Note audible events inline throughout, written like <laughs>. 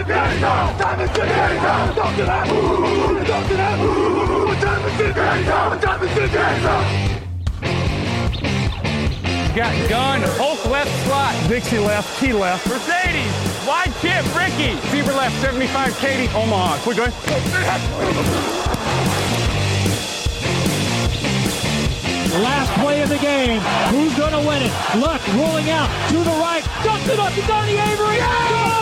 Is it now? Time is it now? Talk to that. Talk to. What time is it now? Time is it now? Got gun, Hulk left slot. Dixie left, Key left. Mercedes, wide chip, Ricky. Fever left, 75, Katie, Omaha. Quick going. Last play of the game. Who's going to win it? Luck rolling out to the right. Dumps it up to Donnie Avery. Go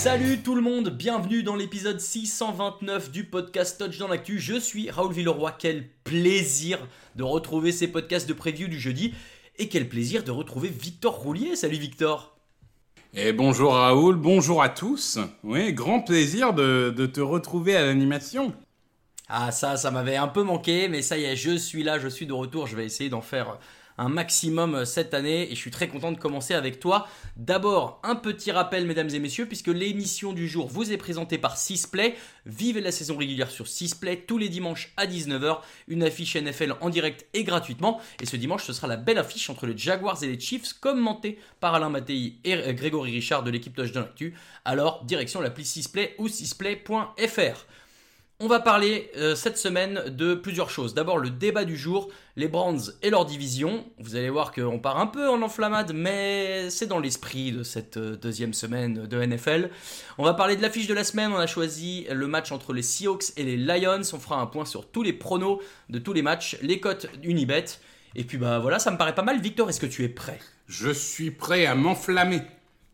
Salut tout le monde, bienvenue dans l'épisode 629 du podcast Touch dans l'actu. Je suis Raoul Villeroy. Quel plaisir de retrouver ces podcasts de preview du jeudi. Et quel plaisir de retrouver Victor Roulier. Salut Victor. Et bonjour Raoul, bonjour à tous. Oui, grand plaisir de, de te retrouver à l'animation. Ah ça, ça m'avait un peu manqué, mais ça y est, je suis là, je suis de retour. Je vais essayer d'en faire un maximum cette année et je suis très content de commencer avec toi. D'abord, un petit rappel mesdames et messieurs, puisque l'émission du jour vous est présentée par Sisplay. Vivez la saison régulière sur Sisplay tous les dimanches à 19h, une affiche NFL en direct et gratuitement. Et ce dimanche, ce sera la belle affiche entre les Jaguars et les Chiefs, commentée par Alain Mattei et Grégory Richard de l'équipe Touchdown Actu. Alors, direction l'appli Sisplay ou sisplay.fr. On va parler euh, cette semaine de plusieurs choses. D'abord le débat du jour, les Browns et leur division. Vous allez voir qu'on part un peu en enflammade, mais c'est dans l'esprit de cette euh, deuxième semaine de NFL. On va parler de l'affiche de la semaine. On a choisi le match entre les Seahawks et les Lions. On fera un point sur tous les pronos de tous les matchs, les cotes Unibet. Et puis bah voilà, ça me paraît pas mal. Victor, est-ce que tu es prêt? Je suis prêt à m'enflammer.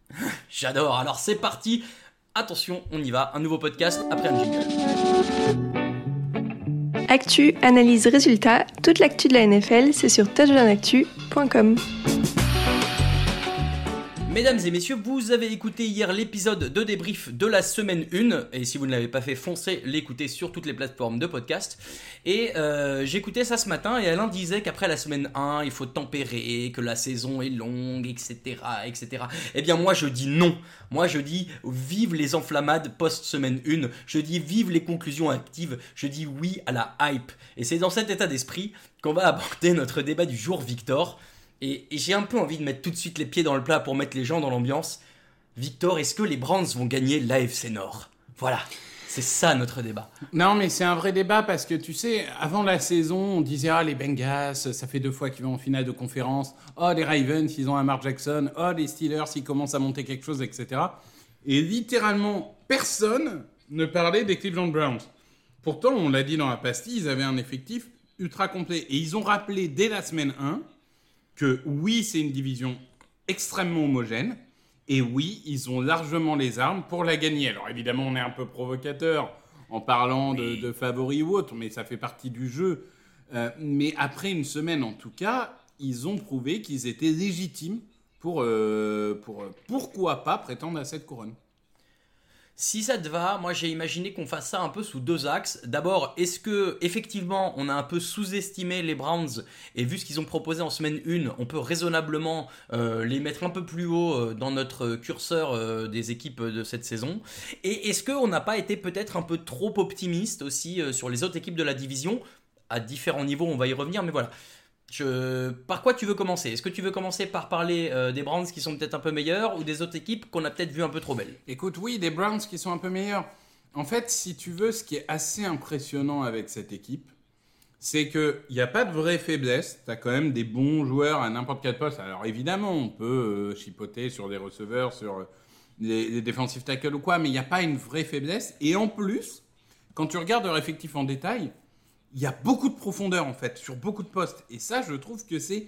<laughs> J'adore. Alors c'est parti. Attention, on y va. Un nouveau podcast après un jingle. Actu, analyse, résultat, toute l'actu de la NFL, c'est sur touchdownactu.com. Mesdames et messieurs, vous avez écouté hier l'épisode de débrief de la semaine 1, et si vous ne l'avez pas fait, foncez l'écouter sur toutes les plateformes de podcast. Et euh, j'écoutais ça ce matin, et Alain disait qu'après la semaine 1, il faut tempérer, que la saison est longue, etc., etc. Eh bien moi je dis non. Moi je dis vive les enflammades post-semaine 1, je dis vive les conclusions actives, je dis oui à la hype. Et c'est dans cet état d'esprit qu'on va <laughs> aborder notre débat du jour, Victor. Et, j'ai un peu envie de mettre tout de suite les pieds dans le plat pour mettre les gens dans l'ambiance. Victor, est-ce que les Browns vont gagner l'AFC Nord? Voilà, c'est ça notre débat. Non, mais c'est un vrai débat parce que tu sais, avant la saison, on disait ah les Bengals, ça fait deux fois qu'ils vont en finale de conférence. Oh les Ravens, ils ont un Mark Jackson. Oh les Steelers, ils commencent à monter quelque chose, etc. Et littéralement, personne ne parlait des Cleveland Browns. Pourtant, on l'a dit dans la pastille, ils avaient un effectif ultra complet. Et ils ont rappelé dès la semaine 1 que oui, c'est une division extrêmement homogène. Et oui, ils ont largement les armes pour la gagner. Alors évidemment, on est un peu provocateur en parlant de, de favoris ou autre, mais ça fait partie du jeu. Euh, mais après une semaine en tout cas, ils ont prouvé qu'ils étaient légitimes pour, euh, pour euh, pourquoi pas prétendre à cette couronne. Si ça te va, moi j'ai imaginé qu'on fasse ça un peu sous deux axes. D'abord, est-ce que effectivement on a un peu sous-estimé les Browns et vu ce qu'ils ont proposé en semaine 1, on peut raisonnablement euh, les mettre un peu plus haut euh, dans notre curseur euh, des équipes de cette saison? Et est-ce qu'on n'a pas été peut-être un peu trop optimiste aussi sur les autres équipes de la division? À différents niveaux, on va y revenir, mais voilà. Je... Par quoi tu veux commencer? Est-ce que tu veux commencer par parler euh, des Browns qui sont peut-être un peu meilleurs ou des autres équipes qu'on a peut-être vu un peu trop belles? Écoute, oui, des Browns qui sont un peu meilleurs. En fait, si tu veux, ce qui est assez impressionnant avec cette équipe, c'est qu'il n'y a pas de vraie faiblesse. Tu as quand même des bons joueurs à n'importe quel poste. Alors évidemment, on peut euh, chipoter sur des receveurs, sur euh, des, des defensive tackles ou quoi, mais il n'y a pas une vraie faiblesse. Et en plus, quand tu regardes leur effectif en détail, il y a beaucoup de profondeur en fait sur beaucoup de postes. Et ça, je trouve que c'est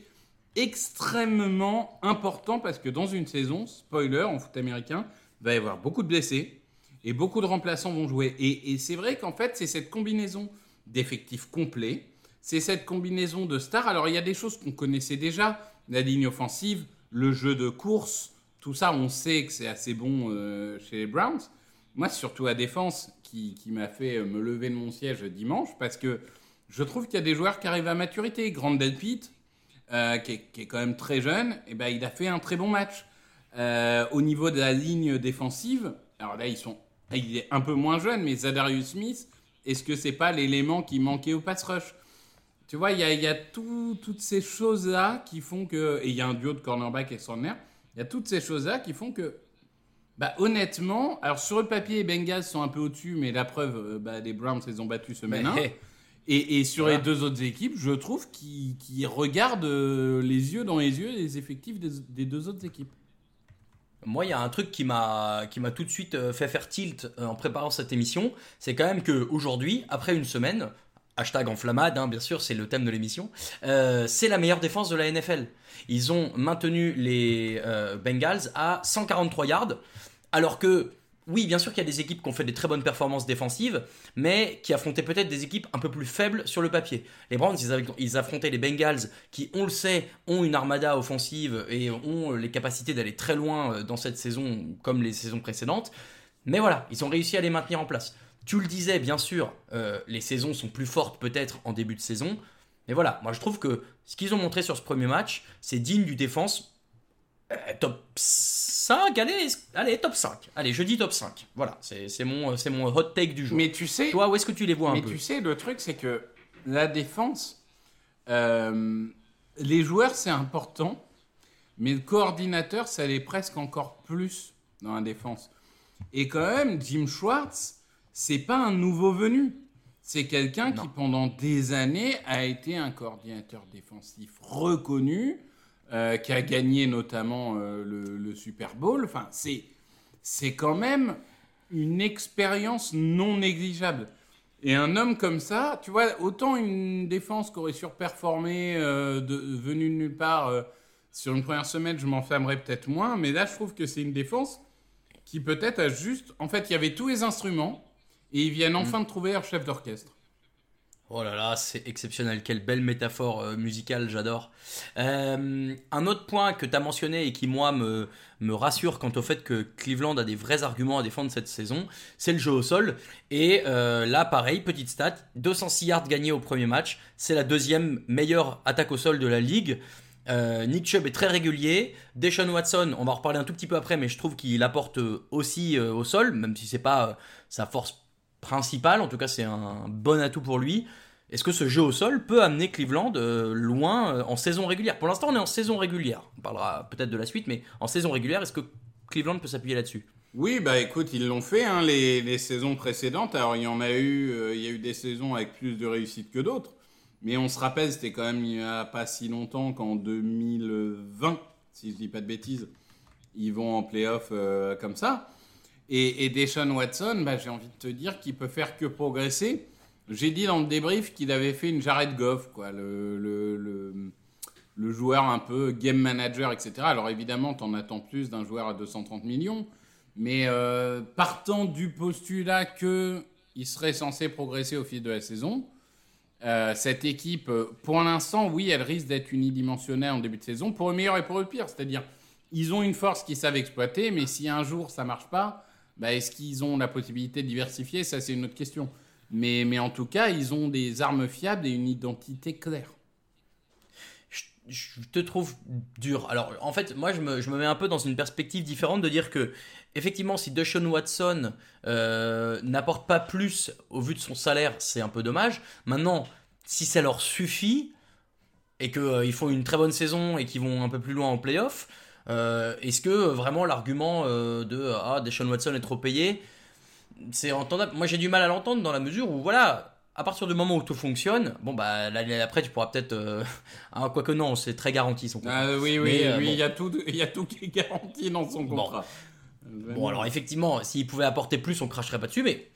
extrêmement important parce que dans une saison, spoiler en foot américain, il va y avoir beaucoup de blessés et beaucoup de remplaçants vont jouer. Et, c'est vrai qu'en fait, c'est cette combinaison d'effectifs complets, c'est cette combinaison de stars. Alors il y a des choses qu'on connaissait déjà, la ligne offensive, le jeu de course, tout ça, on sait que c'est assez bon euh, chez les Browns. Moi, c'est surtout la défense qui, m'a fait me lever de mon siège dimanche parce que je trouve qu'il y a des joueurs qui arrivent à maturité. Grand Delpit, euh, qui, est, quand même très jeune, et eh ben, il a fait un très bon match. Euh, au niveau de la ligne défensive, alors là, ils sont, il est un peu moins jeune, mais Zadarius Smith, est-ce que c'est pas l'élément qui manquait au pass rush? Tu vois, il y a, y a tout, toutes ces choses-là qui font que. Et il y a un duo de cornerback extraordinaire. Il y a toutes ces choses-là qui font que. Bah, honnêtement, alors sur le papier, les Bengals sont un peu au-dessus, mais la preuve, bah, les Browns les ont battus semaine 1. Et, et, sur voilà. les deux autres équipes, je trouve qu'ils qu regardent les yeux dans les yeux les effectifs des, des deux autres équipes. Moi, il y a un truc qui m'a qui m'a tout de suite euh, fait faire tilt euh, en préparant cette émission, c'est quand même que aujourd'hui, après une semaine, hashtag enflammade, hein, bien sûr, c'est le thème de l'émission, euh, c'est la meilleure défense de la NFL. Ils ont maintenu les euh, Bengals à 143 yards, alors que oui, bien sûr qu'il y a des équipes qui ont fait des très bonnes performances défensives, mais qui affrontaient peut-être des équipes un peu plus faibles sur le papier. Les Browns, ils, affrontaient les Bengals, qui, on le sait, ont une armada offensive et ont les capacités d'aller très loin dans cette saison, comme les saisons précédentes. Mais voilà, ils ont réussi à les maintenir en place. Tu le disais, bien sûr, euh, les saisons sont plus fortes peut-être en début de saison. Mais voilà, moi je trouve que ce qu'ils ont montré sur ce premier match, c'est digne du défense euh, top 5, allez, allez, top 5. Allez, je dis top 5. Voilà, c'est mon, mon hot take du jour. Mais tu sais. Toi, où est-ce que tu les vois un mais peu Mais tu sais, le truc, c'est que la défense, euh, les joueurs, c'est important. Mais le coordinateur, ça l'est presque encore plus dans la défense. Et quand même, Jim Schwartz, c'est pas un nouveau venu. C'est quelqu'un qui, pendant des années, a été un coordinateur défensif reconnu euh, qui a gagné notamment euh, le, le, Super Bowl. Enfin, c'est, c'est quand même une expérience non négligeable. Et un homme comme ça, tu vois, autant une défense qui aurait surperformé, euh, de, venue de nulle part, sur une première semaine, je m'enflammerais peut-être moins, mais là, je trouve que c'est une défense qui peut-être a juste... En fait, il y avait tous les instruments, et ils viennent enfin mmh. de trouver leur chef d'orchestre. Oh là là, c'est exceptionnel. Quelle belle métaphore euh, musicale, j'adore. Euh, un autre point que tu as mentionné et qui, moi, me, me rassure quant au fait que Cleveland a des vrais arguments à défendre cette saison, c'est le jeu au sol. Et euh, là, pareil, petite stat 206 yards gagnés au premier match. C'est la deuxième meilleure attaque au sol de la ligue. Euh, Nick Chubb est très régulier. Deshaun Watson, on va en reparler un tout petit peu après, mais je trouve qu'il apporte aussi au sol, même si c'est pas sa force principal, en tout cas c'est un bon atout pour lui. Est-ce que ce jeu au sol peut amener Cleveland euh, loin euh, en saison régulière? Pour l'instant on est en saison régulière, on parlera peut-être de la suite, mais en saison régulière, est-ce que Cleveland peut s'appuyer là-dessus? Oui, bah écoute, ils l'ont fait hein, les, les, saisons précédentes. Alors il y en a eu, euh, il y a eu des saisons avec plus de réussite que d'autres, mais on se rappelle, c'était quand même il n'y a pas si longtemps qu'en 2020, si je dis pas de bêtises, ils vont en playoff comme ça. Et, et Deshaun Watson, bah, j'ai envie de te dire qu'il peut faire que progresser. J'ai dit dans le débrief qu'il avait fait une Jared Goff, quoi, le, le, le, joueur un peu game manager, etc. Alors évidemment, t'en attends plus d'un joueur à 230 millions, mais euh, partant du postulat que il serait censé progresser au fil de la saison, euh, cette équipe, pour l'instant, oui, elle risque d'être unidimensionnelle en début de saison, pour le meilleur et pour le pire. C'est-à-dire, ils ont une force qu'ils savent exploiter, mais si un jour ça marche pas, bah, est-ce qu'ils ont la possibilité de diversifier? Ça, c'est une autre question. Mais, mais en tout cas, ils ont des armes fiables et une identité claire. Je, te trouve dur. Alors, en fait, moi, je me, je me, mets un peu dans une perspective différente de dire que, effectivement, si Deshaun Watson euh, n'apporte pas plus au vu de son salaire, c'est un peu dommage. Maintenant, si ça leur suffit, et qu'ils font une très bonne saison et qu'ils vont un peu plus loin en playoff, euh, est-ce que euh, vraiment l'argument euh, de ah Deshaun Watson est trop payé, c'est entendable Moi j'ai du mal à l'entendre dans la mesure où voilà. À partir du moment où tout fonctionne, bon bah l'année après tu pourras peut-être, euh, <laughs> ah, quoique non, c'est très garanti son contrat. Ah, oui, oui, Mais, euh, lui, bon. il y a tout, il y a tout qui est garanti dans son contrat. Bon, alors effectivement, s'il pouvait apporter plus, on cracherait pas dessus, mais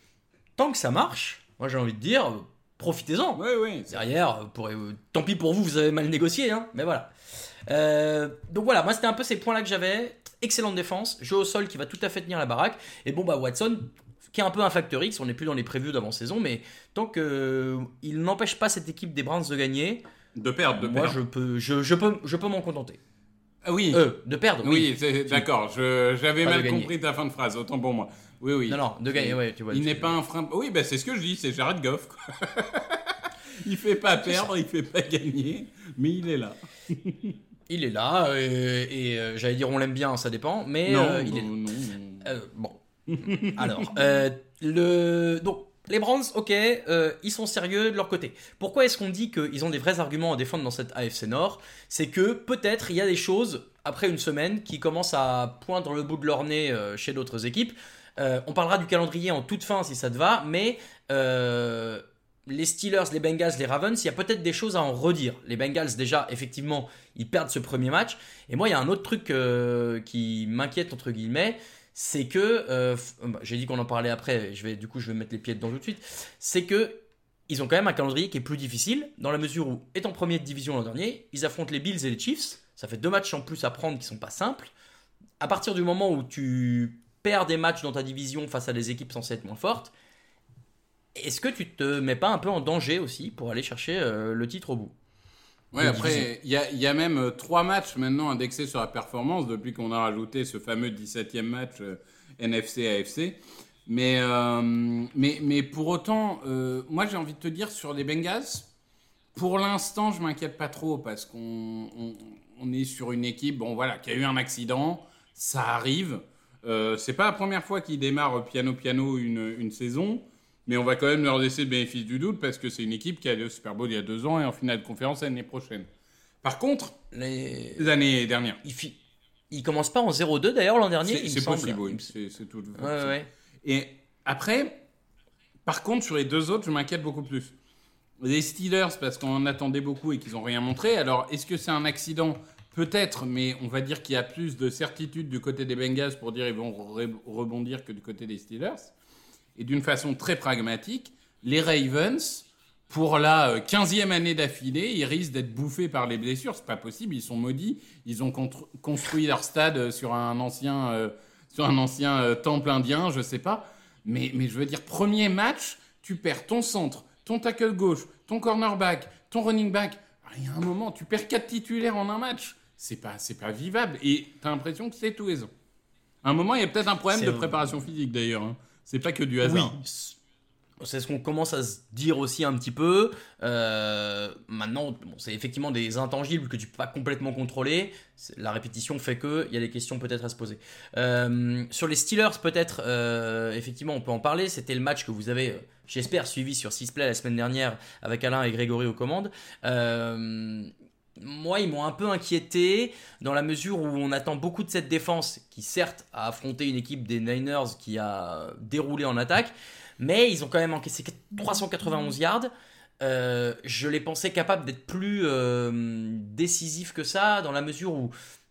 tant que ça marche, moi j'ai envie de dire, euh, profitez-en. Oui, oui. Derrière, euh, tant pis pour vous, vous avez mal négocié, hein, mais voilà. Euh, donc voilà, moi c'était un peu ces points-là que j'avais. Excellente défense, jeu au sol qui va tout à fait tenir la baraque. Et bon, bah Watson, qui est un peu un facteur X, on n'est plus dans les prévus d'avant-saison, mais tant qu'il n'empêche pas cette équipe des Browns de gagner, De perdre, de moi perdre. je peux, je, je peux, je peux m'en contenter. Ah oui. Euh, de perdre, oui. D'accord. J'avais mal compris ta fin de phrase. Autant pour moi. Oui, oui. Non, non, de gagner, ouais, tu vois. Il n'est pas un frein. Oui, bah, c'est ce que je dis. C'est Jared Goff. quoi. <laughs> il fait pas <laughs> perdre, il fait pas gagner, mais il est là. <laughs> Il est là, euh, et euh, j'allais dire on l'aime bien, ça dépend, mais non, euh, il est non, non. Bon. <laughs> Alors, le... donc, les Browns, ok, euh, ils sont sérieux de leur côté. Pourquoi est-ce qu'on dit qu'ils ont des vrais arguments à défendre dans cette AFC Nord? C'est que peut-être il y a des choses, après une semaine, qui commencent à poindre le bout de leur nez euh, chez d'autres équipes. Euh, on parlera du calendrier en toute fin si ça te va, mais les Steelers, les Bengals, les Ravens, il y a peut-être des choses à en redire. Les Bengals, déjà, effectivement, ils perdent ce premier match. Et moi, il y a un autre truc euh, qui m'inquiète, entre guillemets, c'est que, euh, bah, j'ai dit qu'on en parlait après, je vais, du coup je vais mettre les pieds dedans tout de suite, c'est que ils ont quand même un calendrier qui est plus difficile, dans la mesure où, étant premier de division l'an dernier, ils affrontent les Bills et les Chiefs, ça fait deux matchs en plus à prendre qui sont pas simples. À partir du moment où tu perds des matchs dans ta division face à des équipes censées être moins fortes, est-ce que tu te mets pas un peu en danger aussi pour aller chercher euh, le titre au bout? Ouais, après, il y a, il y a même euh, trois matchs maintenant indexés sur la performance depuis qu'on a rajouté ce fameux 17e match euh, NFC-AFC. Mais, euh, mais, mais pour autant, moi j'ai envie de te dire sur les Bengals, pour l'instant je m'inquiète pas trop parce qu'on on, on est sur une équipe bon, voilà, qui a eu un accident, ça arrive. C'est pas la première fois qu'ils démarrent piano-piano une, une saison. Mais on va quand même leur laisser le bénéfice du doute parce que c'est une équipe qui a allé au Super Bowl il y a deux ans et en finale de conférence l'année prochaine. Par contre, Les... l'année dernière. Ils, fi- ils commencent pas en 0-2 d'ailleurs l'an dernier C'est il possible, oui. Il C'est tout. Ouais, ouais. Et après, par contre, sur les deux autres, je m'inquiète beaucoup plus. Les Steelers, parce qu'on en attendait beaucoup et qu'ils n'ont rien montré. Alors, est-ce que c'est un accident? Peut-être, mais on va dire qu'il y a plus de certitude du côté des Bengals pour dire qu'ils vont re- rebondir que du côté des Steelers. Et d'une façon très pragmatique, les Ravens, pour la euh, 15e année d'affilée, ils risquent d'être bouffés par les blessures. C'est pas possible, ils sont maudits. Ils ont construit leur stade euh, sur un ancien, euh, sur un ancien euh, temple indien, je sais pas. Mais, mais je veux dire, premier match, tu perds ton centre, ton tackle gauche, ton cornerback, ton running back. Ah, Il y a un moment, tu perds quatre titulaires en un match. C'est pas, c'est pas vivable. Et t'as l'impression que c'est tous les ans. À un moment, il y a peut-être un problème de préparation physique d'ailleurs. hein. C'est pas que du hasard. c'est ce qu'on commence à se dire aussi un petit peu. Euh, maintenant, bon, c'est effectivement des intangibles que tu peux pas complètement contrôler. La répétition fait que il y a des questions peut-être à se poser. Euh, sur les Steelers, peut-être, euh, effectivement, on peut en parler. C'était le match que vous avez, j'espère, suivi sur Sisplay la semaine dernière avec Alain et Grégory aux commandes. Moi, ils m'ont un peu inquiété dans la mesure où on attend beaucoup de cette défense qui, certes, a affronté une équipe des Niners qui a déroulé en attaque, mais ils ont quand même encaissé 391 yards. Euh, je les pensais capables d'être plus euh, décisifs que ça, dans la mesure où,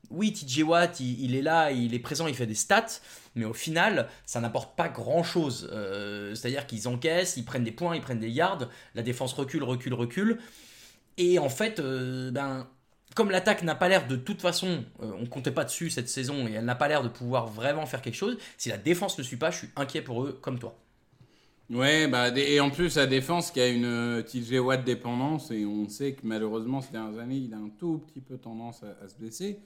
oui, TJ Watt, il, il est là, il est présent, il fait des stats, mais au final, ça n'apporte pas grand-chose. Euh, C'est-à-dire qu'ils encaissent, ils prennent des points, ils prennent des yards, la défense recule, recule, recule. Et en fait, euh, ben, comme l'attaque n'a pas l'air de toute façon, euh, on comptait pas dessus cette saison et elle n'a pas l'air de pouvoir vraiment faire quelque chose, si la défense ne suit pas, je suis inquiet pour eux comme toi. Ouais, bah, et en plus, la défense qui a une euh, TJ Watt dépendance, et on sait que malheureusement, ces dernières années, il a un tout petit peu tendance à, à se blesser.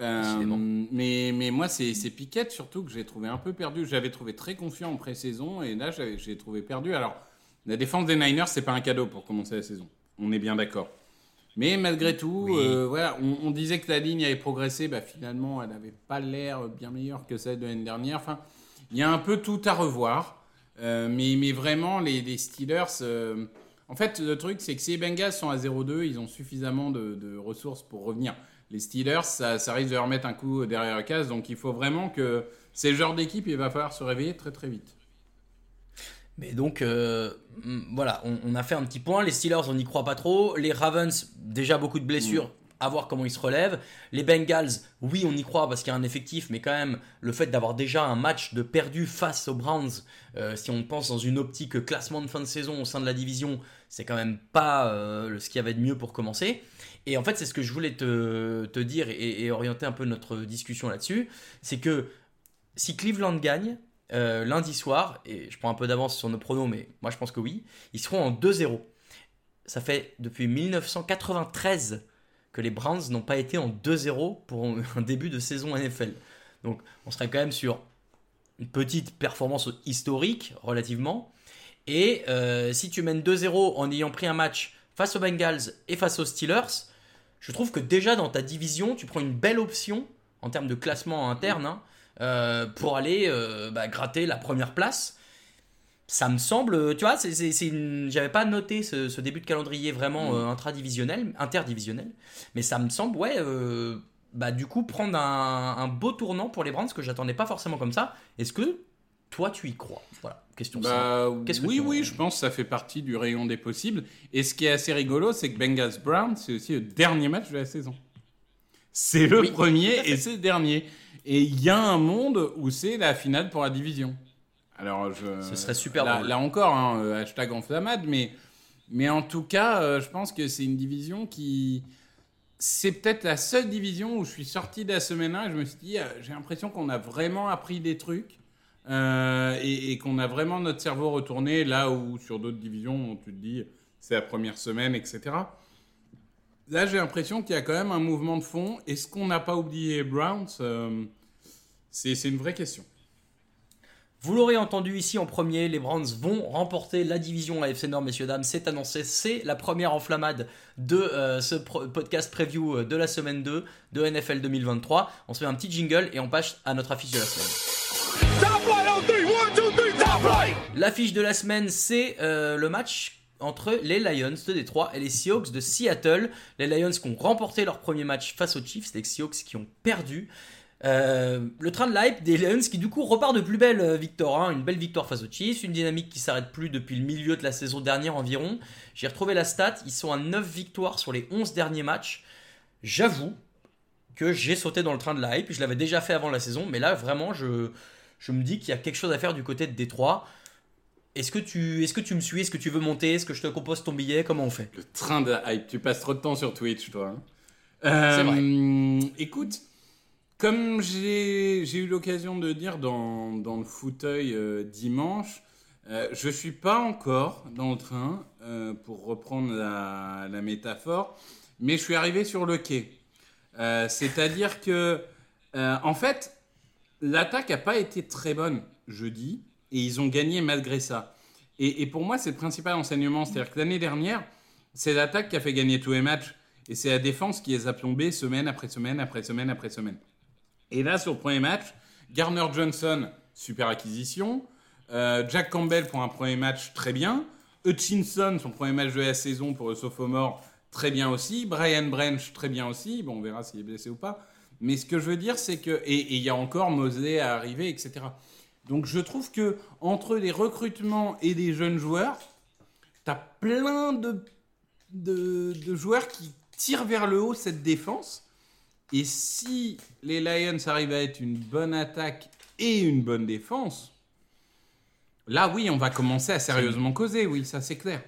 Euh, mais, mais moi, c'est c'est Piquet surtout que j'ai trouvé un peu perdu. J'avais trouvé très confiant en pré-saison, et là, j'ai trouvé perdu. Alors, la défense des Niners, c'est pas un cadeau pour commencer la saison. On est bien d'accord. Mais malgré tout, Oui. euh, voilà, on, on disait que la ligne avait progressé. Bah, finalement, elle n'avait pas l'air bien meilleure que celle de l'année dernière. Enfin, il y a un peu tout à revoir. Euh, mais, mais vraiment, les, les Steelers, euh, En fait, le truc, c'est que si les Bengals sont à 0-2, ils ont suffisamment de, de ressources pour revenir. Les Steelers, ça, ça risque de leur mettre un coup derrière la case, donc il faut vraiment que ces genres d'équipe, il va falloir se réveiller très très vite. Mais donc, euh, mm, voilà, on, on a fait un petit point. Les Steelers, on n'y croit pas trop. Les Ravens, déjà beaucoup de blessures. À voir comment ils se relèvent. Les Bengals, oui, on y croit parce qu'il y a un effectif, mais quand même, le fait d'avoir déjà un match de perdu face aux Browns, euh, si on pense dans une optique classement de fin de saison au sein de la division, c'est quand même pas euh, ce qu'il y avait de mieux pour commencer. Et en fait, c'est ce que je voulais te, te dire et, et orienter un peu notre discussion là-dessus. C'est que si Cleveland gagne, euh, lundi soir, et je prends un peu d'avance sur nos pronos, mais moi je pense que oui, ils seront en 2-0. Ça fait depuis 1993 que les Browns n'ont pas été en 2-0 pour <laughs> un début de saison NFL. Donc on serait quand même sur une petite performance historique relativement. Et euh, si tu mènes 2-0 en ayant pris un match face aux Bengals et face aux Steelers, je trouve que déjà dans ta division, tu prends une belle option en termes de classement interne hein, euh, pour aller euh, bah, gratter la première place. Ça me semble, tu vois, c'est, une- j'avais pas noté ce, ce début de calendrier vraiment euh, intradivisionnel, interdivisionnel, mais ça me semble, ouais, bah du coup prendre un, un beau tournant pour les Browns que j'attendais pas forcément comme ça. Est-ce que toi tu y crois? Voilà, question simple. Bah, que oui, tu- oui, je pense que ça fait partie du rayon des possibles. Et ce qui est assez rigolo, c'est que Bengals Brown, c'est aussi le dernier match de la saison. C'est le Oui, premier et c'est le dernier. Et il y a un monde où c'est la finale pour la division. Alors, je, Ce serait super là, drôle. là encore, hein, euh, hashtag enflammade, mais, mais en tout cas, euh, je pense que c'est une division qui. C'est peut-être la seule division où je suis sorti de la semaine 1 et je me suis dit, euh, j'ai l'impression qu'on a vraiment appris des trucs euh, et, et qu'on a vraiment notre cerveau retourné là où sur d'autres divisions, tu te dis, c'est la première semaine, etc. Là, j'ai l'impression qu'il y a quand même un mouvement de fond. Est-ce qu'on n'a pas oublié Browns C'est une vraie question. Vous l'aurez entendu ici en premier, les Browns vont remporter la division AFC Nord, messieurs dames. C'est annoncé, c'est la première enflammade de euh, ce podcast preview euh, de la semaine 2 de NFL 2023. On se fait un petit jingle et on passe à notre affiche de la semaine. L'affiche de la semaine, c'est euh, le match entre les Lions de Détroit et les Seahawks de Seattle. Les Lions qui ont remporté leur premier match face aux Chiefs, les Seahawks qui ont perdu. Euh, le train de l'hype des Lions qui du coup repart de plus belle euh, victoire, hein. une belle victoire face aux Chiefs, une dynamique qui s'arrête plus depuis le milieu de la saison dernière environ. J'ai retrouvé la stat, ils sont à 9 victoires sur les 11 derniers matchs. J'avoue que j'ai sauté dans le train de la hype, je l'avais déjà fait avant la saison, mais là vraiment je, je me dis qu'il y a quelque chose à faire du côté de Détroit. Est-ce que, tu, est-ce que tu me suis? Est-ce que tu veux monter? Est-ce que je te compose ton billet? Comment on fait? Le train de hype. Tu passes trop de temps sur Twitch, toi. hein. C'est Euh, Écoute, comme j'ai eu l'occasion de dire dans, le fauteuil euh, dimanche, euh, je suis pas encore dans le train, euh, pour reprendre la, métaphore, mais je suis arrivé sur le quai. C'est-à-dire que, en fait, l'attaque n'a pas été très bonne jeudi, et ils ont gagné malgré ça. Et, et pour moi, c'est le principal enseignement. C'est-à-dire que l'année dernière, c'est l'attaque qui a fait gagner tous les matchs. Et c'est la défense qui les a plombés semaine après semaine après semaine après semaine. Et là, sur le premier match, Garner Johnson, super acquisition. Euh, Jack Campbell pour un premier match, très bien. Hutchinson, son premier match de la saison pour le sophomore, très bien aussi. Brian Branch, très bien aussi. Bon, on verra s'il est blessé ou pas. Mais ce que je veux dire, c'est que. Et il y a encore Mosley à arriver, etc. Donc je trouve que entre les recrutements et les jeunes joueurs, t'as plein de, de joueurs qui tirent vers le haut cette défense. Et si les Lions arrivent à être une bonne attaque et une bonne défense, là oui, on va commencer à sérieusement causer, oui, ça c'est clair.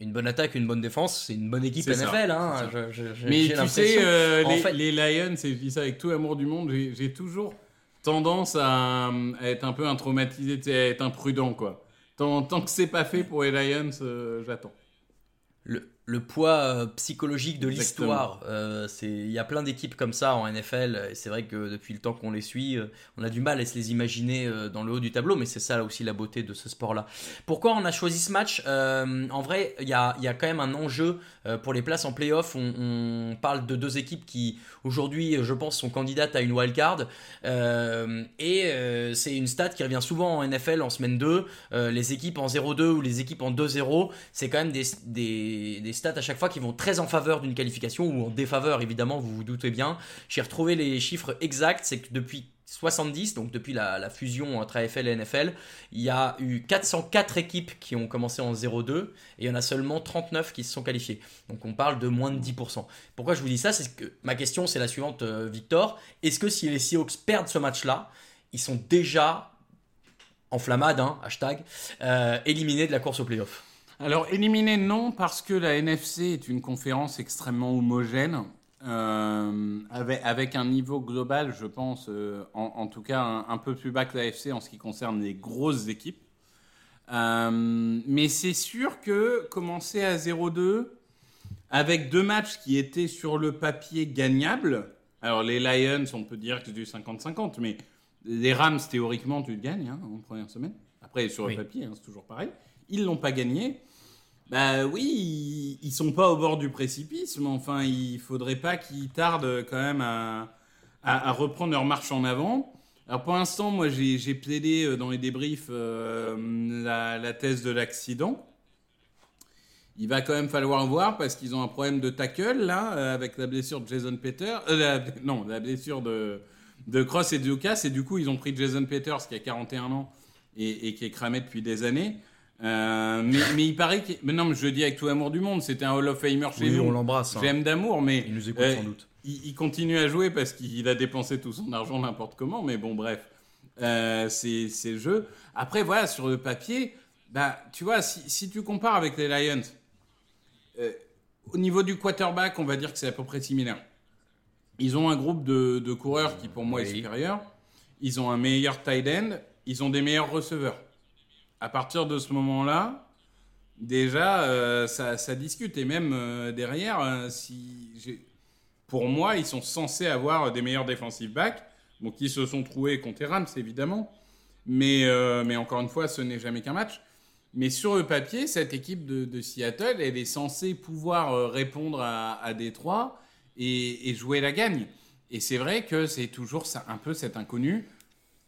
Une bonne attaque, une bonne défense, c'est une bonne équipe NFL. hein. Je- je- Mais tu sais, euh, les, fait- les Lions, et je dis ça avec tout l'amour du monde, j'ai toujours tendance à, à être un peu un traumatisé, à être imprudent, quoi. Tant, tant que c'est pas fait pour les Lions, euh, j'attends. Le, le poids euh, psychologique de l'histoire. Euh, c'est- Il y a plein d'équipes comme ça en NFL, et c'est vrai que depuis le temps qu'on les suit, euh, on a du mal à se les imaginer dans le haut du tableau, mais c'est ça là aussi la beauté de ce sport-là. Pourquoi on a choisi ce match? En vrai, il y a, y a quand même un enjeu pour les places en playoff. On, on parle de deux équipes qui, aujourd'hui, je pense, sont candidates à une wildcard. Euh, et c'est une stat qui revient souvent en NFL en semaine 2. Euh, les équipes en 0-2 ou les équipes en 2-0, c'est quand même des, des, des stats à chaque fois qui vont très en faveur d'une qualification ou en défaveur, évidemment, vous vous doutez bien. J'ai retrouvé les chiffres exacts, c'est que depuis 70, donc depuis la, fusion entre AFL et NFL, il y a eu 404 équipes qui ont commencé en 0-2 et il y en a seulement 39 qui se sont qualifiées. Donc on parle de moins de 10%. Pourquoi je vous dis ça? C'est que ma question c'est la suivante, euh, Victor. Est-ce que si les Seahawks perdent ce match-là, ils sont déjà en flammade, hein, hashtag, euh, éliminés de la course au playoff? Alors, éliminé, non, parce que la NFC est une conférence extrêmement homogène, euh, avec, avec un niveau global, je pense, euh, en, en tout cas un, un peu plus bas que la NFC en ce qui concerne les grosses équipes. Euh, mais c'est sûr que commencer à 0-2, avec deux matchs qui étaient sur le papier gagnables, alors les Lions, on peut dire que c'est du 50-50, mais les Rams, théoriquement, tu le gagnes hein, en première semaine. Après, sur le Oui. papier, hein, c'est toujours pareil. Ils l'ont pas gagné. Bah oui, ils, sont pas au bord du précipice, mais enfin, il faudrait pas qu'ils tardent quand même à, reprendre leur marche en avant. Alors pour l'instant, moi, j'ai plaidé euh, dans les débriefs euh, la, thèse de l'accident. Il va quand même falloir voir parce qu'ils ont un problème de tackle là, euh, avec la blessure de Jason Peters. non, la blessure de, de Cross et de Lucas. Et du coup, ils ont pris Jason Peters qui a 41 ans et qui est cramé depuis des années. Euh, mais, mais il paraît que. Mais non, mais je le dis avec tout l'amour du monde, c'était un Hall of Famer chez Oui, nous. on l'embrasse, hein. J'aime d'amour, mais. Il nous écoute euh, sans doute. Il, il continue à jouer parce qu'il a dépensé tout son argent n'importe comment, mais bon, bref. Euh, c'est le jeu. Après, voilà, sur le papier, bah, tu vois, si, si tu compares avec les Lions, au niveau du quarterback, on va dire que c'est à peu près similaire. Ils ont un groupe de, de coureurs qui, pour moi, est supérieur. Ils ont un meilleur tight end. Ils ont des meilleurs receveurs. À partir de ce moment-là, déjà, euh, ça, discute. Et même euh, derrière, euh, pour moi, ils sont censés avoir des meilleurs defensive backs. Bon, qui se sont troués contre Rams, évidemment. Mais, encore une fois, ce n'est jamais qu'un match. Mais sur le papier, cette équipe de, Seattle, elle est censée pouvoir répondre à, à Détroit et, jouer la gagne. Et c'est vrai que c'est toujours un peu cet inconnu.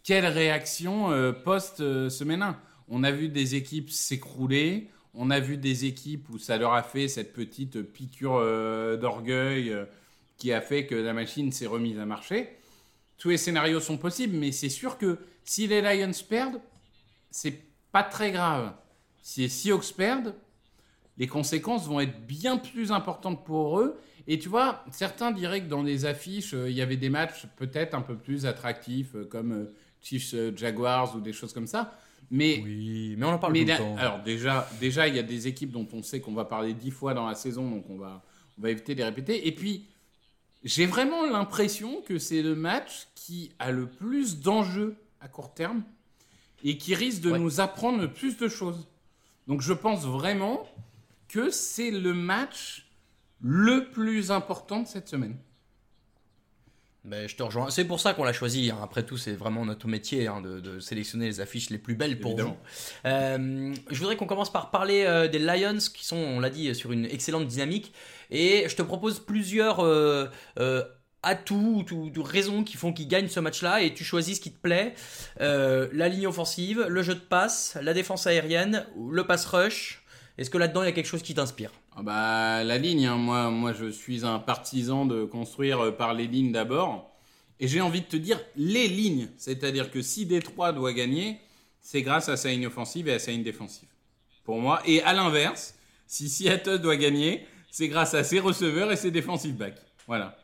Quelle réaction post-semaine 1 On a vu des équipes s'écrouler, on a vu des équipes où ça leur a fait cette petite piqûre euh, d'orgueil euh, qui a fait que la machine s'est remise à marcher. Tous les scénarios sont possibles, mais c'est sûr que si les Lions perdent, c'est pas très grave. Si les Seahawks perdent, les conséquences vont être bien plus importantes pour eux. Et tu vois, certains diraient que dans les affiches, euh, il y avait des matchs peut-être un peu plus attractifs, comme Chiefs Jaguars ou des choses comme ça. Mais, Oui, mais on en parle mais tout le temps. alors déjà, déjà, il y a des équipes dont on sait qu'on va parler dix fois dans la saison, donc on va, on va éviter de les répéter. Et puis, j'ai vraiment l'impression que c'est le match qui a le plus d'enjeux à court terme et qui risque de Ouais. nous apprendre le plus de choses. Donc je pense vraiment que c'est le match le plus important de cette semaine. Ben, je te rejoins. C'est pour ça qu'on l'a choisi. hein. Après tout, c'est vraiment notre métier hein, de, de sélectionner les affiches les plus belles pour Évidemment. vous. Euh, je voudrais qu'on commence par parler euh, des Lions qui sont, on l'a dit, sur une excellente dynamique. Et je te propose plusieurs euh, atouts ou, raisons qui font qu'ils gagnent ce match-là. Et tu choisis ce qui te plaît. La ligne offensive, le jeu de passe, la défense aérienne, le pass rush. Est-ce que là-dedans, il y a quelque chose qui t'inspire? Ah bah, la ligne, hein. moi, moi je suis un partisan de construire euh, par les lignes d'abord. Et j'ai envie de te dire les lignes. C'est-à-dire que si Détroit doit gagner, c'est grâce à sa ligne offensive et à sa ligne défensive. Pour moi. Et à l'inverse, si Seattle doit gagner, c'est grâce à ses receveurs et ses defensive backs. Voilà.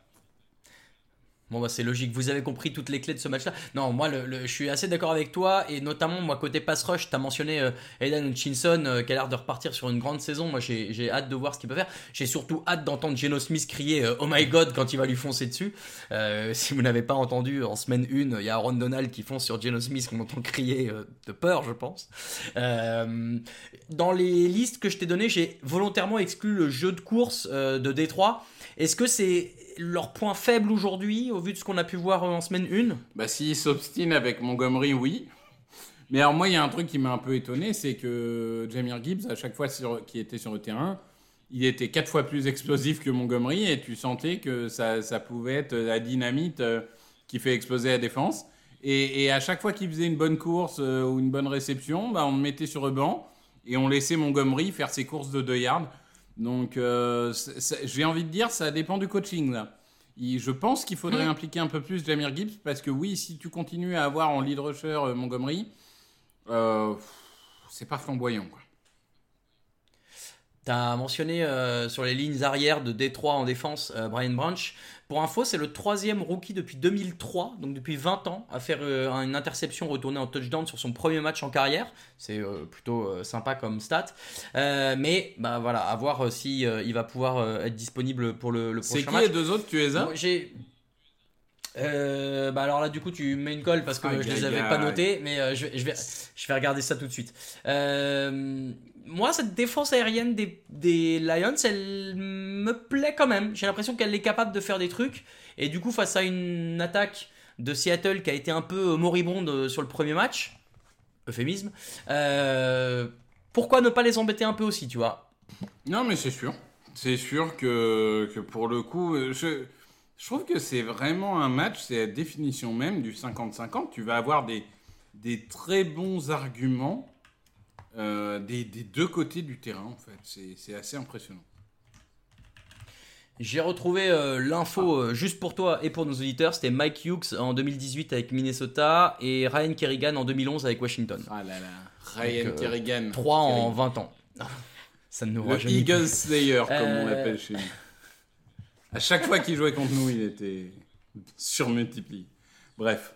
Bon bah c'est logique, vous avez compris toutes les clés de ce match-là. Non, moi je suis assez d'accord avec toi et notamment moi côté pass rush, t'as mentionné euh, Aidan Hutchinson euh, qui a l'air de repartir sur une grande saison. Moi j'ai hâte de voir ce qu'il peut faire. J'ai surtout hâte d'entendre Geno Smith crier euh, Oh my God quand il va lui foncer dessus. Euh, si vous n'avez pas entendu en semaine 1, il y a Aaron Donald qui fonce sur Geno Smith qu'on entend crier de peur, je pense. Dans les listes que je t'ai données, j'ai volontairement exclu le jeu de course de Détroit. Est-ce que c'est leur point faible aujourd'hui, au vu de ce qu'on a pu voir en semaine 1 Bah, s'ils s'obstinent avec Montgomery, oui. Mais alors, moi, il y a un truc qui m'a un peu étonné, c'est que Jamir Gibbs, à chaque fois sur, qui était sur le terrain, il était quatre fois plus explosif que Montgomery et tu sentais que ça, ça pouvait être la dynamite euh, qui fait exploser la défense. Et, et à chaque fois qu'il faisait une bonne course euh, ou une bonne réception, bah, on le mettait sur le banc et on laissait Montgomery faire ses courses de 2 yards. Donc, euh, j'ai envie de dire, ça dépend du coaching là. Je pense qu'il faudrait impliquer un peu plus Jamir Gibbs parce que oui, si tu continues à avoir en lead rusher euh, Montgomery, euh, c'est pas flamboyant quoi. T'as mentionné euh, sur les lignes arrière de Détroit en défense euh, Brian Branch. Pour info, c'est le troisième rookie depuis 2003, donc depuis 20 ans, à faire euh, une interception retournée en touchdown sur son premier match en carrière. C'est euh, plutôt euh, sympa comme stat. Mais bah voilà, à voir si il va pouvoir être disponible pour le, le C'est prochain qui match. les deux autres Tu les as J'ai. Euh, bah alors là du coup tu mets une colle parce que Aïe, je les avais pas notés mais euh, je, vais, je, vais, je vais regarder ça tout de suite. Euh, moi cette défense aérienne des, Lions elle me plaît quand même. J'ai l'impression qu'elle est capable de faire des trucs et du coup face à une attaque de Seattle qui a été un peu moribonde sur le premier match, euphémisme, euh, pourquoi ne pas les embêter un peu aussi tu vois? Non, mais c'est sûr. C'est sûr que, que pour le coup, euh, je, je trouve que c'est vraiment un match, c'est la définition même du 50-50. Tu vas avoir des, des très bons arguments euh, des, des deux côtés du terrain, en fait. C'est assez impressionnant. J'ai retrouvé euh, l'info euh, juste pour toi et pour nos auditeurs. C'était Mike Hughes en 2018 avec Minnesota et Ryan Kerrigan en 2011 avec Washington. Ah là là, Ryan Donc, Kerrigan. 3 en 20 ans. Ça ne nous Le. Eagle Slayer, comme on l'appelle chez nous. À chaque fois qu'il jouait contre nous, il était surmultiplié. Bref.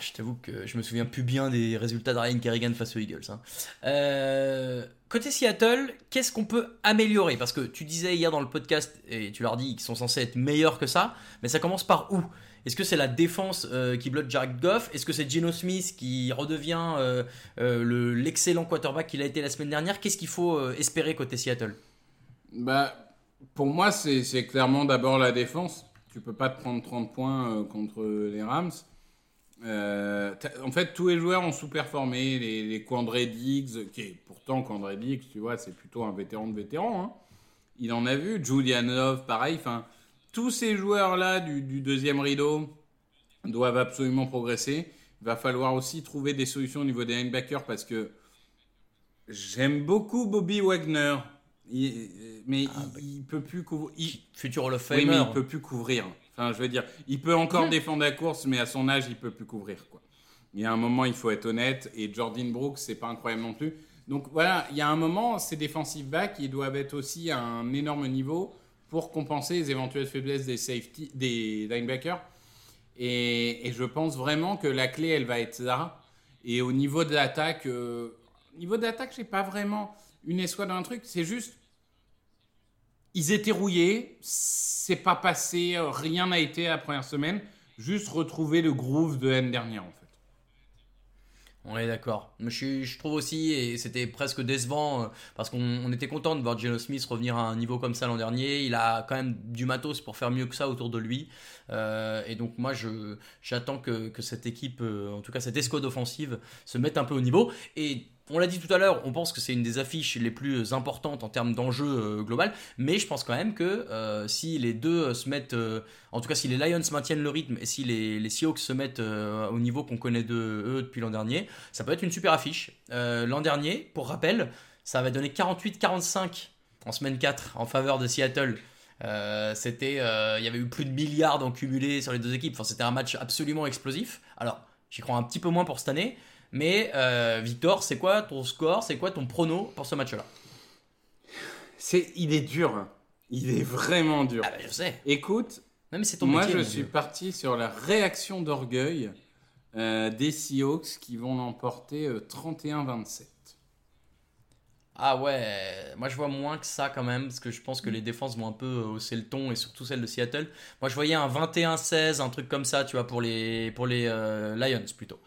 Je t'avoue que je me souviens plus bien des résultats de Ryan Kerrigan face aux Eagles. hein. Euh, côté Seattle, qu'est-ce qu'on peut améliorer? Parce que tu disais hier dans le podcast, et tu leur dis qu'ils sont censés être meilleurs que ça, mais ça commence par où? Est-ce que c'est la défense euh, qui bloque Jared Goff? Est-ce que c'est Geno Smith qui redevient euh, le- l'excellent quarterback qu'il a été la semaine dernière? Qu'est-ce qu'il faut espérer côté Seattle? Bah, pour moi, c'est clairement d'abord la défense. Tu peux pas te prendre 30 points contre les Rams. Euh, en fait, tous les joueurs ont sous-performé. Les, les Quandre Diggs, qui est pourtant Quandre Diggs, tu vois, c'est plutôt un vétéran de vétéran. hein. Il en a vu. Julian Love, pareil. Enfin, tous ces joueurs-là du, du deuxième rideau doivent absolument progresser. Il va falloir aussi trouver des solutions au niveau des linebackers parce que j'aime beaucoup Bobby Wagner. Il- mais il, il peut plus couvrir. il- Futur Hall of oui, mais il peut plus couvrir. Enfin, je veux dire, il peut encore défendre la course, mais à son âge, il peut plus couvrir. Quoi. Il y a un moment, il faut être honnête. Et Jordan Brooks, c'est pas incroyable non plus. Donc voilà, il y a un moment, ces defensive backs, ils doivent être aussi à un énorme niveau pour compenser les éventuelles faiblesses des safety, des linebackers. Et, et je pense vraiment que la clé, elle va être là. Et au niveau de l'attaque, euh, au niveau de l'attaque, j'ai pas vraiment une escouade dans un truc. C'est juste, ils étaient rouillés, c'est pas passé, euh, rien n'a été la première semaine. Juste retrouver le groove de l'année dernière, en fait. On est d'accord. Je, je trouve aussi, et c'était presque décevant, euh, parce qu'on on était content de voir Geno Smith revenir à un niveau comme ça l'an dernier. Il a quand même du matos pour faire mieux que ça autour de lui. Euh, et donc moi, j'attends que, que cette équipe, en tout cas cette escouade offensive, se mette un peu au niveau. Et on l'a dit tout à l'heure, on pense que c'est une des affiches les plus importantes en termes d'enjeu euh, global, mais je pense quand même que euh, si les deux se mettent, euh, en tout cas si les Lions maintiennent le rythme et si les, Seahawks se mettent au niveau qu'on connaît de eux depuis l'an dernier, ça peut être une super affiche. L'an dernier, pour rappel, ça avait donné 48-45 en semaine 4 en faveur de Seattle. C'était, il y avait eu plus de milliards en cumulé sur les deux équipes. C'était un match absolument explosif. Alors, j'y crois un petit peu moins pour cette année. Mais euh, Victor, c'est quoi ton score C'est quoi ton prono pour ce match-là? C'est, il est dur. Il est vraiment dur. Ah bah, je sais. Écoute, Même c'est ton Moi, métier, je suis parti sur la réaction d'orgueil euh, des Seahawks qui vont l'emporter euh, 31-27. Ah ouais, moi je vois moins que ça quand même, parce que je pense que les défenses vont un peu euh, hausser le ton, et surtout celle de Seattle. Moi je voyais un 21-16, un truc comme ça, tu vois, pour les, pour les euh, Lions plutôt.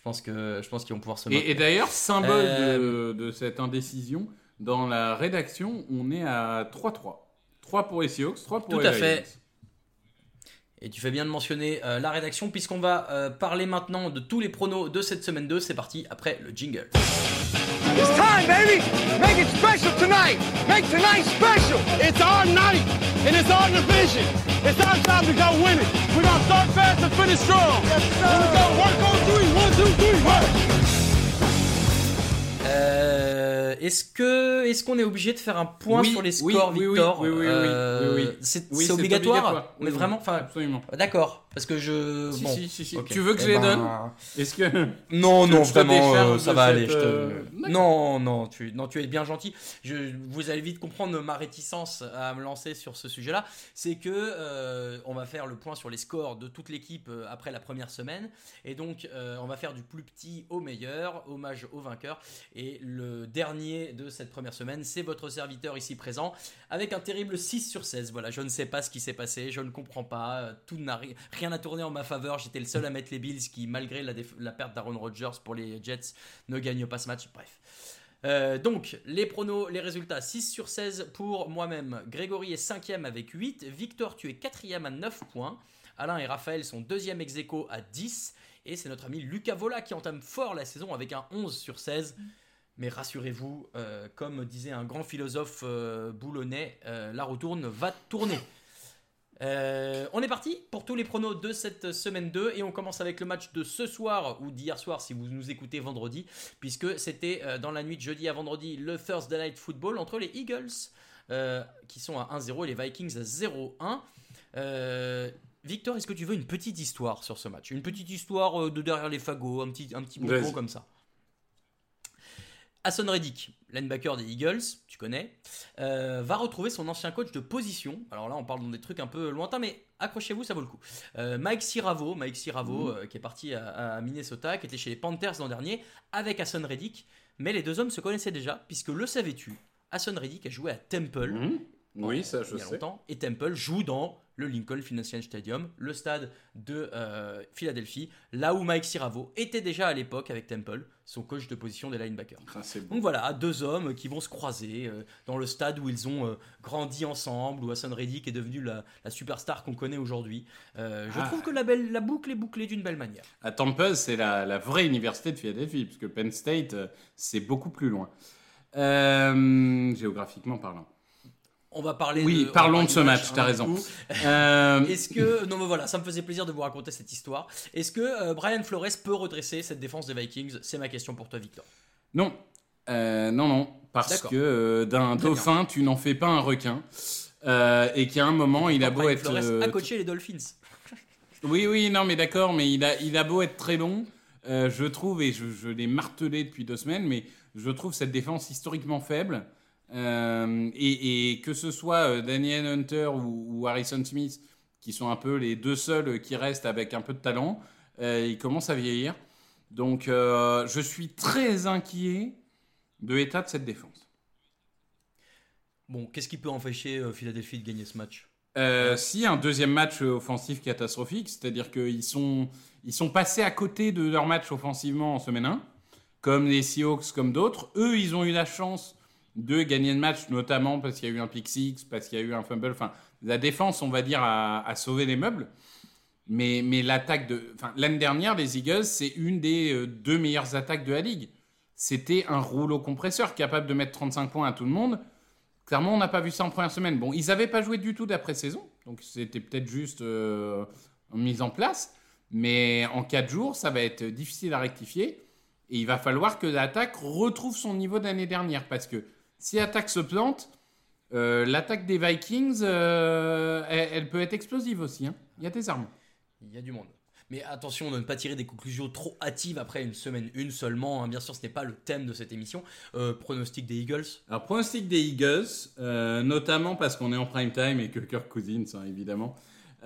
Je pense que je pense qu'ils vont pouvoir se maintenir. Et, et d'ailleurs, symbole Euh, de, de cette indécision, dans la rédaction, on est à 3-3. 3 pour les Seahawks, 3 pour Tout les à fait. Et tu fais bien de mentionner euh, la rédaction, puisqu'on va euh, parler maintenant de tous les pronos de cette semaine 2. C'est parti, après le jingle. It's time, baby. Make it special tonight. Make tonight special. It's our night, and it's our division. It's our time to go win it. We're gonna start fast and finish strong. Yes, sir. Here we go. Work on three. One, two, three. Work. Euh, est-ce que est-ce qu'on est obligé de faire un point Oui, sur les oui, scores, oui, oui, Victor oui, oui, oui, Euh, oui, oui. C'est Oui, c'est obligatoire, Oui, mais oui, vraiment, enfin, Absolument. d'accord, parce que je Si, bon. si, si. Tu veux que je Eh les ben, donne Est-ce que. <laughs> Non, non, vraiment, euh, ça va cette, aller. je te- euh. Non, non, tu, non, tu es bien gentil. Je, vous allez vite comprendre ma réticence à me lancer sur ce sujet-là. C'est que euh, on va faire le point sur les scores de toute l'équipe après la première semaine, et donc euh, on va faire du plus petit au meilleur, hommage au vainqueur. Et le dernier de cette première semaine, c'est votre serviteur ici présent, avec un terrible 6 sur 16. Voilà, je ne sais pas ce qui s'est passé, je ne comprends pas. Tout n'a ri- rien n'a tourné en ma faveur. J'étais le seul à mettre les Bills qui, malgré la, la perte d'Aaron Rodgers pour les Jets, ne gagnent pas ce match. Bref. Euh, donc, les pronos, les résultats 6 sur 16 pour moi-même. Grégory est 5ème avec 8. Victor, tu es 4ème à 9 points. Alain et Raphaël sont 2ème ex aequo à 10. Et c'est notre ami Lucas Vola qui entame fort la saison avec un 11 sur 16. Mais rassurez-vous, euh, comme disait un grand philosophe euh, boulonnais, euh, la retourne va tourner. Euh, on est parti pour tous les pronos de cette semaine 2 et on commence avec le match de ce soir ou d'hier soir si vous nous écoutez vendredi puisque c'était euh, dans la nuit de jeudi à vendredi le Thursday Night Football entre les Eagles euh, qui sont à 1-0 et les Vikings à 0-1. Euh, Victor, est-ce que tu veux une petite histoire sur ce match? Une petite histoire de derrière les fagots, un petit, un petit bonbon Vas-y. comme ça. Hassan Reddick, linebacker des Eagles, tu connais, euh, va retrouver son ancien coach de position. Alors là, on parle dans des trucs un peu lointains, mais accrochez-vous, ça vaut le coup. Euh, Mike Siravo, Mike Siravo euh, qui est parti à, à Minnesota, qui était chez les Panthers l'an dernier, avec Hassan Reddick. Mais les deux hommes se connaissaient déjà, puisque le savais-tu Hassan Reddick a joué à Temple Mhm. Oui, ça, je il y a sais. longtemps, et Temple joue dans le Lincoln Financial Stadium, le stade de euh, Philadelphie, là où Mike Siravo était déjà à l'époque avec Temple, son coach de position des linebackers. Ah, bon. Donc voilà, deux hommes qui vont se croiser euh, dans le stade où ils ont euh, grandi ensemble, où Hassan Reddick est devenu la, la superstar qu'on connaît aujourd'hui. Je Ah. trouve que la, belle, la boucle est bouclée d'une belle manière. À Temple, c'est la, la vraie université de Philadelphie, puisque Penn State, c'est beaucoup plus loin. Géographiquement parlant. On va parler Oui, de, on parlons de ce match, hein, t'as du raison. Euh, Est-ce que non mais voilà, ça me faisait plaisir de vous raconter cette histoire. Est-ce que euh, Brian Flores peut redresser cette défense des Vikings? C'est ma question pour toi, Victor. non, Euh, non, non, parce que d'un dauphin, tu n'en fais pas un requin. Euh, et qu'à un moment, il a beau Brian être. Flores a coaché les Dolphins. <laughs> Oui, oui, non, mais d'accord, mais il a, il a beau être très long, je trouve, et je, je l'ai martelé depuis deux semaines, mais je trouve cette défense historiquement faible. Euh, et, et que ce soit euh, Daniel Hunter ou, ou Harrison Smith, qui sont un peu les deux seuls qui restent avec un peu de talent, euh, ils commencent à vieillir. Donc, euh, je suis très inquiet de l'état de cette défense. Bon, qu'est-ce qui peut empêcher euh, Philadelphie de gagner ce match? Euh, si un deuxième match offensif catastrophique, c'est-à-dire qu'ils sont, ils sont passés à côté de leur match offensivement en semaine 1, comme les Seahawks, comme d'autres. Eux, ils ont eu la chance de gagner le match, notamment parce qu'il y a eu un pick six, parce qu'il y a eu un fumble. Enfin, la défense, on va dire, a, a sauvé les meubles. Mais, mais l'attaque de. Enfin, l'année dernière, les Eagles, c'est une des euh, deux meilleures attaques de la ligue. C'était un rouleau compresseur capable de mettre 35 points à tout le monde. Clairement, on n'a pas vu ça en première semaine. Bon, ils n'avaient pas joué du tout d'après-saison, donc c'était peut-être juste euh, mise en place. Mais en 4 jours, ça va être difficile à rectifier. Et il va falloir que l'attaque retrouve son niveau d'année dernière. Parce que si l'attaque se plante, euh, l'attaque des Vikings, euh, elle, elle peut être explosive aussi. hein. Il y a des armes. Il y a du monde. Mais attention de ne pas tirer des conclusions trop hâtives après une semaine une seulement. hein. Bien sûr, ce n'est pas le thème de cette émission. Euh, pronostic des Eagles? Alors, pronostic des Eagles, euh, notamment parce qu'on est en prime time et que Kirk Cousins, hein, évidemment.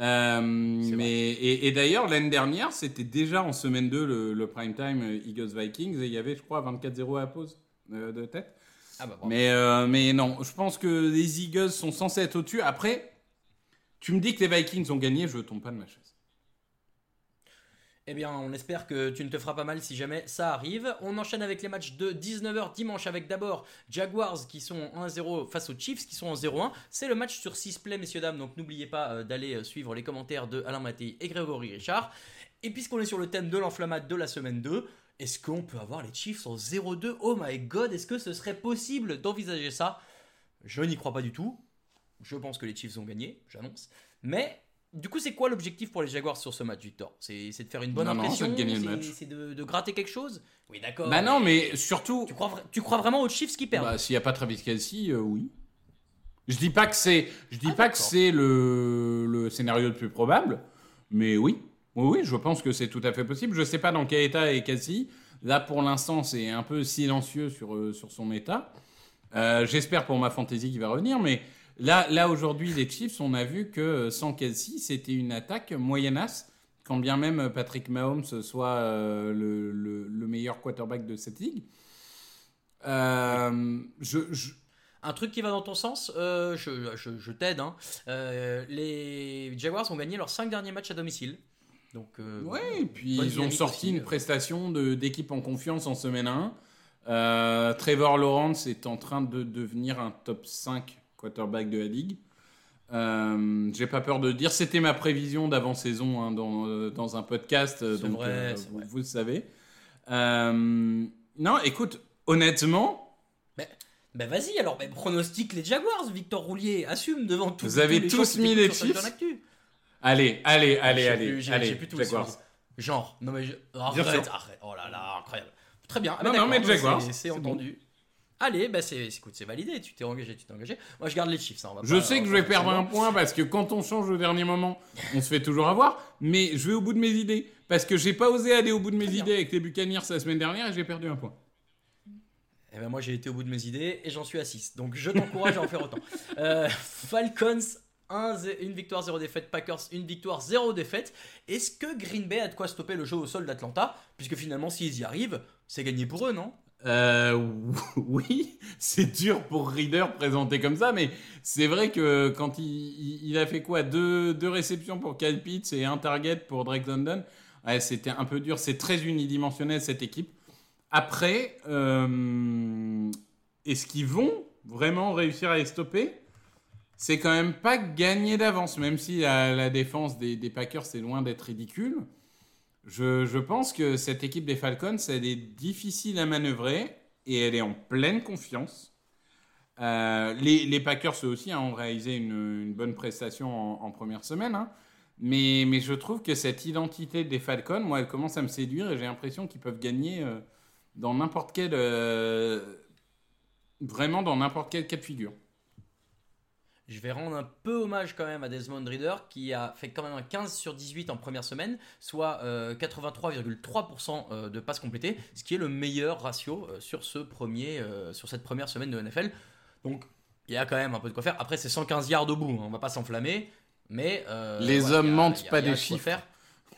Euh, mais et, et d'ailleurs l'année dernière c'était déjà en semaine 2 le, le prime time euh, Eagles Vikings et il y avait je crois 24-0 à la pause euh, de tête. Ah bah. Mais euh, mais non, je pense que les Eagles sont censés être au-dessus. Après, tu me dis que les Vikings ont gagné, je tombe pas de ma chaise. Eh bien, on espère que tu ne te feras pas mal si jamais ça arrive. On enchaîne avec les matchs de 19h dimanche avec d'abord Jaguars qui sont en 1-0 face aux Chiefs qui sont en 0-1. C'est le match sur 6 play, messieurs, dames. Donc n'oubliez pas euh, d'aller euh, suivre les commentaires de Alain Mattei et Grégory Richard. Et puisqu'on est sur le thème de l'enflammade de la semaine 2, est-ce qu'on peut avoir les Chiefs en 0-2 Oh my god, est-ce que ce serait possible d'envisager ça? Je n'y crois pas du tout. Je pense que les Chiefs ont gagné, j'annonce. Mais du coup, c'est quoi l'objectif pour les Jaguars sur ce match, Victor? C'est c'est de faire une bonne Non, non, impression? C'est de gagner le c'est- match. C'est de, de gratter quelque chose? Oui, d'accord. Bah non, mais surtout, Tu crois, vra- tu crois vraiment aux Chiefs qui perdent? Bah, s'il y a pas Travis Kelsey, euh, oui. Je dis pas que c'est, je dis Ah, pas que c'est le, le scénario le plus probable, mais oui, oui, je pense que c'est tout à fait possible. Je sais pas dans quel état est Kelsey. Là, pour l'instant, c'est un peu silencieux sur euh, sur son état. Euh, J'espère pour ma fantaisie qu'il va revenir, mais là, là aujourd'hui, les Chiefs, on a vu que euh, sans Kelsey, c'était une attaque moyennasse. Quand bien même Patrick Mahomes soit le, le- le meilleur quarterback de cette ligue. Un truc qui va dans ton sens, je, je- t'aide. hein. Les Jaguars ont gagné leurs 5 derniers matchs à domicile. Donc, euh, Ouais, et puis ils ont sorti aussi, une euh. prestation d'équipe en confiance en semaine 1. Euh, Trevor Lawrence est en train de devenir un top 5 quarterback de la ligue. Euh, J'ai pas peur de dire, c'était ma prévision d'avant-saison hein, dans, dans un podcast, donc vrai, vous, vrai. vous le savez. Non, écoute, honnêtement, Ben vas-y, alors ben, pronostique les Jaguars, Victor Roulier, assume devant tous Vous avez tous mis les Chiefs. Allez, allez, allez, allez, j'ai- plus tout Jaguars. Genre, non mais je- arrête, arrête. Oh là là, incroyable. Très bien. Ah Non, non, mais Jaguars, c'est- bon. entendu. Allez, bah c'est, écoute, c'est validé. Tu t'es engagé, tu t'es engagé. Moi, je garde les Chiefs. hein, on va Je pas- sais que je va vais perdre un point parce que quand on change au dernier moment, on se fait toujours avoir. Mais je vais au bout de mes idées parce que j'ai pas osé aller au bout de mes Très bien. idées avec les Buccaneers la semaine dernière et j'ai perdu un point. Eh ben moi j'ai été au bout de mes idées et j'en suis à 6. Donc je t'encourage à en faire autant. Euh, Falcons, 1, une victoire, 0 défaite. Packers, une victoire, 0 défaite. Est-ce que Green Bay a de quoi stopper le jeu au sol d'Atlanta? Puisque finalement s'ils y arrivent, c'est gagné pour eux, non? Euh, <laughs> oui, c'est dur pour Reader présenté comme ça, mais c'est vrai que quand il a fait quoi? Deux, deux réceptions pour Kyle Pitts et un target pour Drake London, ouais, c'était un peu dur. C'est très unidimensionnel cette équipe. Après, euh, est-ce qu'ils vont vraiment réussir à les stopper? C'est quand même pas gagné d'avance, même si la, défense des, Packers c'est loin d'être ridicule. Je, pense que cette équipe des Falcons, elle est difficile à manœuvrer et elle est en pleine confiance. Euh, les, Packers, eux aussi, hein, ont réalisé une, bonne prestation en, première semaine. hein. Mais, mais je trouve que cette identité des Falcons, moi, elle commence à me séduire et j'ai l'impression qu'ils peuvent gagner euh, dans n'importe quel. euh, vraiment dans n'importe quel cas de figure. Je vais rendre un peu hommage quand même à Desmond Reader qui a fait quand même un 15 sur 18 en première semaine, soit euh, 83,3% euh, de passes complétées, ce qui est le meilleur ratio euh, sur, ce premier, euh, sur cette première semaine de NFL. Donc il y a quand même un peu de quoi faire. Après c'est 115 yards au bout, hein, on va pas s'enflammer, mais... euh, Les hommes mentent pas des chiffres. faire.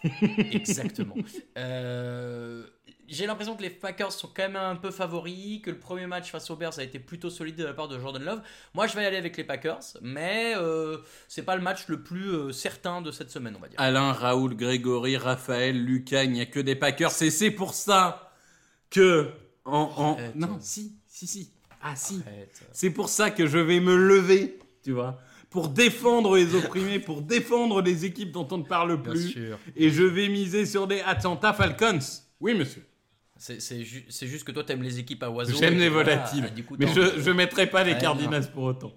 <laughs> Exactement. Euh, J'ai l'impression que les Packers sont quand même un peu favoris, que le premier match face aux Bears a été plutôt solide de la part de Jordan Love. Moi, je vais y aller avec les Packers, mais euh, c'est pas le match le plus euh, certain de cette semaine, on va dire. Alain, Raoul, Grégory, Raphaël, Lucas, il n'y a que des Packers. Et c'est pour ça que. En. Non, si, si, si. Ah, si. C'est pour ça que je vais me lever, tu vois, pour défendre les opprimés, pour défendre les équipes dont on ne parle Bien plus. sûr. Et je vais miser sur des Atlanta Falcons. Oui, monsieur. C'est c'est ju- c'est juste que toi, t'aimes les équipes à oiseaux. J'aime les volatiles. coup, Mais je ne mettrai pas les Ouais, Cardinals pour autant.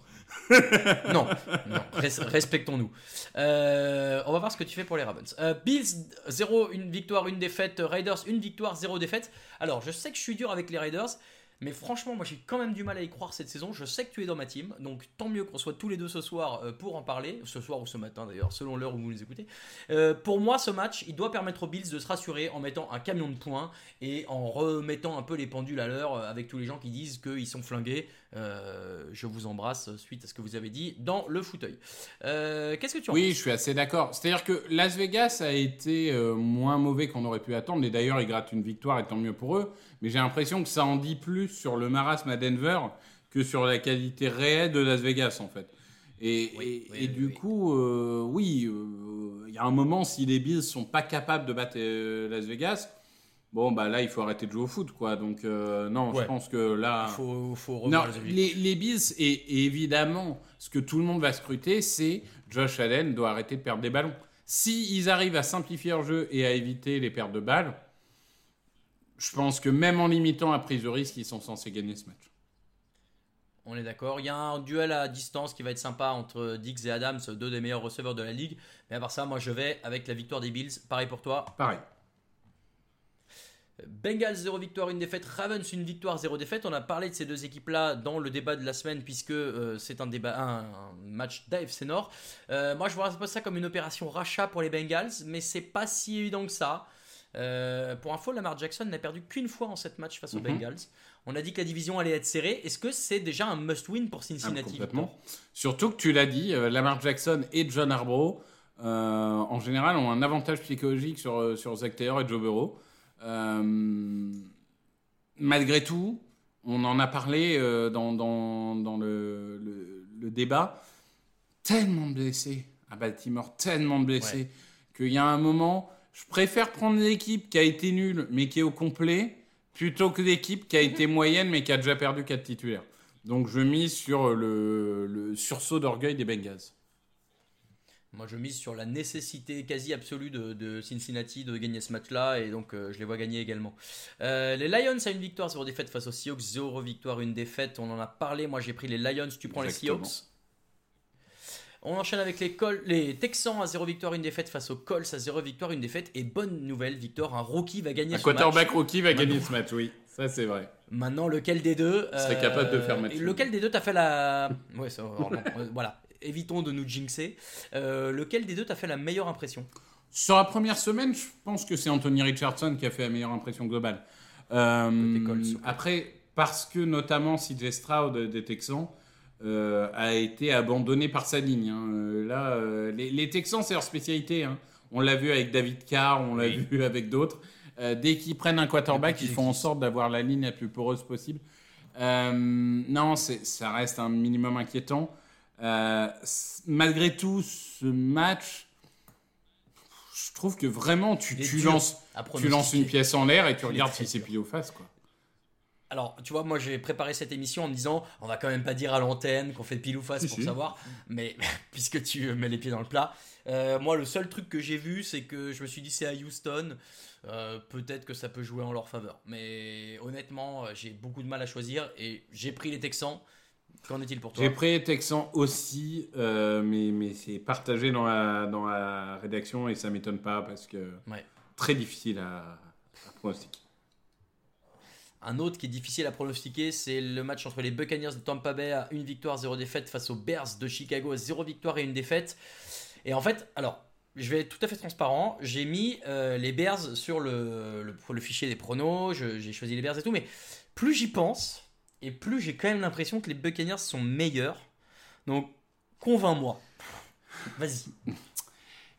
<laughs> Non, non, res- respectons-nous. Euh, on va voir ce que tu fais pour les Ravens. Euh, Bills, 0, une victoire, une défaite. Raiders, une victoire, 0 défaite. Alors, je sais que je suis dur avec les Raiders, Mais franchement, moi j'ai quand même du mal à y croire cette saison. Je sais que tu es dans ma team, donc tant mieux qu'on soit tous les deux ce soir euh, pour en parler, ce soir ou ce matin d'ailleurs, selon l'heure où vous les écoutez. Euh, pour moi, ce match, il doit permettre aux Bills de se rassurer en mettant un camion de points et en remettant un peu les pendules à l'heure euh, avec tous les gens qui disent qu'ils sont flingués. Je vous embrasse suite à ce que vous avez dit dans le fauteuil. Qu'est-ce que tu en Oui, je suis assez d'accord. C'est-à-dire que Las Vegas a été moins mauvais qu'on aurait pu attendre, et d'ailleurs, ils grattent une victoire, et tant mieux pour eux. Mais j'ai l'impression que ça en dit plus sur le marasme à Denver que sur la qualité réelle de Las Vegas, en fait. Et, du coup, euh, oui, euh, il y a un moment, si les Bills sont pas capables de battre euh, Las Vegas, bon, bah là, il faut arrêter de jouer au foot, quoi. Donc, non, je pense que là. Il faut, faut non, les, les, Bills, et, évidemment, ce que tout le monde va scruter, c'est Josh Allen doit arrêter de perdre des ballons. S'ils ils arrivent à simplifier leur jeu et à éviter les pertes de balles, je pense que même en limitant la prise de risque, ils sont censés gagner ce match. On est d'accord. Il y a un duel à distance qui va être sympa entre Dix et Adams, deux des meilleurs receveurs de la ligue. Mais à part ça, moi je vais avec la victoire des Bills. Pareil pour toi Pareil. Bengals 0 victoire, une défaite. Ravens une victoire, 0 défaite. On a parlé de ces deux équipes-là dans le débat de la semaine puisque euh, c'est un débat, un, match d'AFC Nord. Euh, moi, je vois pas ça comme une opération rachat pour les Bengals, mais c'est pas si évident que ça. Euh, pour info, Lamar Jackson n'a perdu qu'une fois en cette match face aux mhm. Bengals. On a dit que la division allait être serrée. Est-ce que c'est déjà un must-win pour Cincinnati ah, Surtout que tu l'as dit, Lamar Jackson et John Harbaugh, en général, ont un avantage psychologique sur, sur Zach Taylor et Joe Burrow. Malgré tout, on en a parlé dans, dans, dans le, le, débat. Tellement de blessés à Baltimore, tellement de blessés, qu'il y a un moment je préfère prendre l'équipe qui a été nulle mais qui est au complet plutôt que l'équipe qui a été moyenne mais qui a déjà perdu 4 titulaires. Donc je mise sur le, sursaut d'orgueil des Bengals. Moi, je mise sur la nécessité quasi absolue de, Cincinnati de gagner ce match-là, et donc euh, je les vois gagner également. Euh, les Lions a une victoire, zéro défaite face aux Seahawks, zéro victoire, une défaite. On en a parlé. Moi, j'ai pris les Lions. Tu prends les Seahawks on enchaîne avec les, les Texans à 0 victoire, une défaite face aux Colts à 0 victoire, une défaite. Et bonne nouvelle, Victor, un rookie va gagner un ce match. Un quarterback rookie va gagner ce match, oui. Ça, c'est vrai. Maintenant, lequel des deux serait capable de faire match Lequel des deux t'a fait la. ouais, ça, euh, voilà. Évitons de nous jinxer. Euh, lequel des deux t'a fait la meilleure impression? Sur la première semaine, je pense que c'est Anthony Richardson qui a fait la meilleure impression globale. Euh, après, parce que notamment CJ Stroud des Texans euh, a été abandonné par sa ligne. Hein. Là, les, Texans, c'est leur spécialité. Hein. On l'a vu avec David Carr, on l'a vu avec d'autres. dès qu'ils prennent un quarterback, ils font en sorte d'avoir la ligne la plus poreuse possible. non, ça reste un minimum inquiétant. Malgré tout, ce match, je trouve que vraiment, tu, tu lances, tu lances une pièce en l'air et tu regardes si c'est pile ou face. Quoi. Alors, tu vois, moi j'ai préparé cette émission en me disant, on va quand même pas dire à l'antenne qu'on fait pile ou face pour savoir, mais <laughs> puisque tu mets les pieds dans le plat, euh, moi le seul truc que j'ai vu, c'est que je me suis dit c'est à Houston, euh, peut-être que ça peut jouer en leur faveur. Mais honnêtement, euh, j'ai beaucoup de mal à choisir et j'ai pris les Texans. Qu'en est-il pour toi J'ai pris les Texans aussi, mais, mais c'est partagé dans la, dans la rédaction et ça m'étonne pas parce que très difficile à, à pronostiquer. Un autre qui est difficile à pronostiquer, c'est le match entre les Buccaneers de Tampa Bay à une victoire, zéro défaite face aux Bears de Chicago à zéro victoire et une défaite. Et en fait, alors, je vais être tout à fait transparent. J'ai mis euh, les Bears sur le, le, fichier des pronos, j'ai choisi les Bears et tout, mais plus j'y pense, et plus j'ai quand même l'impression que les Buccaneers sont meilleurs. Donc, convainc-moi. Vas-y. <laughs>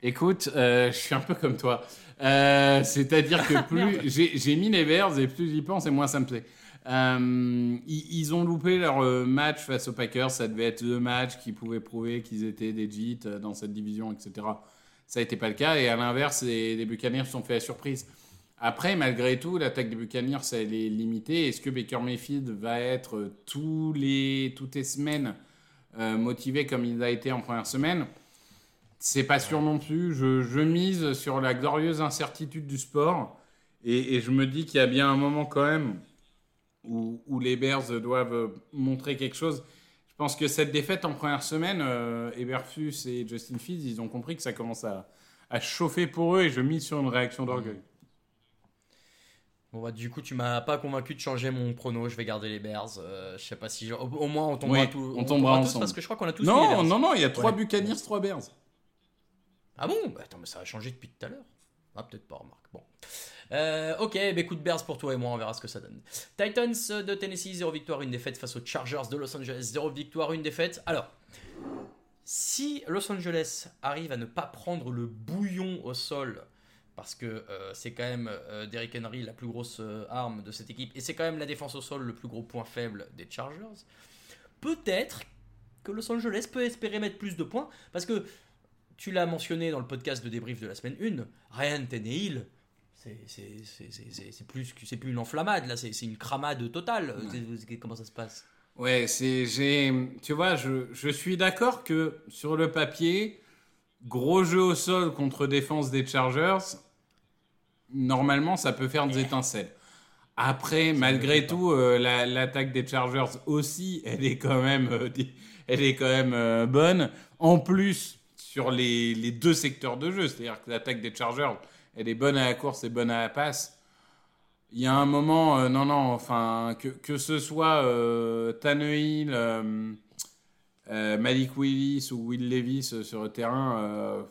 Écoute, euh, je suis un peu comme toi. Euh, c'est-à-dire que <laughs> plus j'ai mis les Bears et plus j'y pense et moins ça me plaît. Euh, ils, ont loupé leur match face aux Packers. Ça devait être le match qui pouvait prouver qu'ils étaient des Jets dans cette division, etc. Ça n'était pas le cas. Et à l'inverse, les, les, Buccaneers sont fait la surprise. Après, malgré tout, l'attaque des Buccaneers, elle est limitée. Est-ce que Baker Mayfield va être tous les, toutes les semaines motivé comme il a été en première semaine? C'est pas sûr non plus. Je, mise sur la glorieuse incertitude du sport. Et, je me dis qu'il y a bien un moment quand même où, les Bears doivent montrer quelque chose. Je pense que cette défaite en première semaine, euh, Eberfus et Justin Fields, ils ont compris que ça commence à, chauffer pour eux et je mise sur une réaction d'orgueil. Bon bah du coup tu m'as pas convaincu de changer mon prono, je vais garder les Bears. Euh, je sais pas si je- au, au moins on tombera, Oui, tous, on tombera tous parce que je crois qu'on a tous les Non, Bears. non, non, il y a trois. Buccaneers, trois Bears. Ah bon? Bah attends mais ça a changé depuis tout à l'heure. Ah peut-être pas remarque. Bon. Euh, ok, bah écoute Bears pour toi et moi, on verra ce que ça donne. Titans de Tennessee, 0 victoire, 1 défaite face aux Chargers de Los Angeles, 0 victoire, 1 défaite. Alors, si Los Angeles arrive à ne pas prendre le bouillon au sol, parce que euh, c'est quand même euh, Derrick Henry la plus grosse euh, arme de cette équipe, et c'est quand même la défense au sol le plus gros point faible des Chargers, peut-être que Los Angeles peut espérer mettre plus de points, parce que tu l'as mentionné dans le podcast de débrief de la semaine 1, Ryan Tannehill, c'est plus, plus une enflammade, là, c'est une cramade totale. Comment ça se passe? Ouais, c'est, j'ai, tu vois, je, je suis d'accord que sur le papier, gros jeu au sol contre défense des Chargers, normalement, ça peut faire des étincelles. Après, malgré tout, euh, la- l'attaque des Chargers aussi, elle est quand même, euh, elle est quand même euh, bonne. En plus, sur les, les deux secteurs de jeu, c'est-à-dire que l'attaque des Chargers, elle est bonne à la course et bonne à la passe. Il y a un moment, non, non, enfin, que, que ce soit Tannehill, Malik Willis ou Will Levis sur le terrain,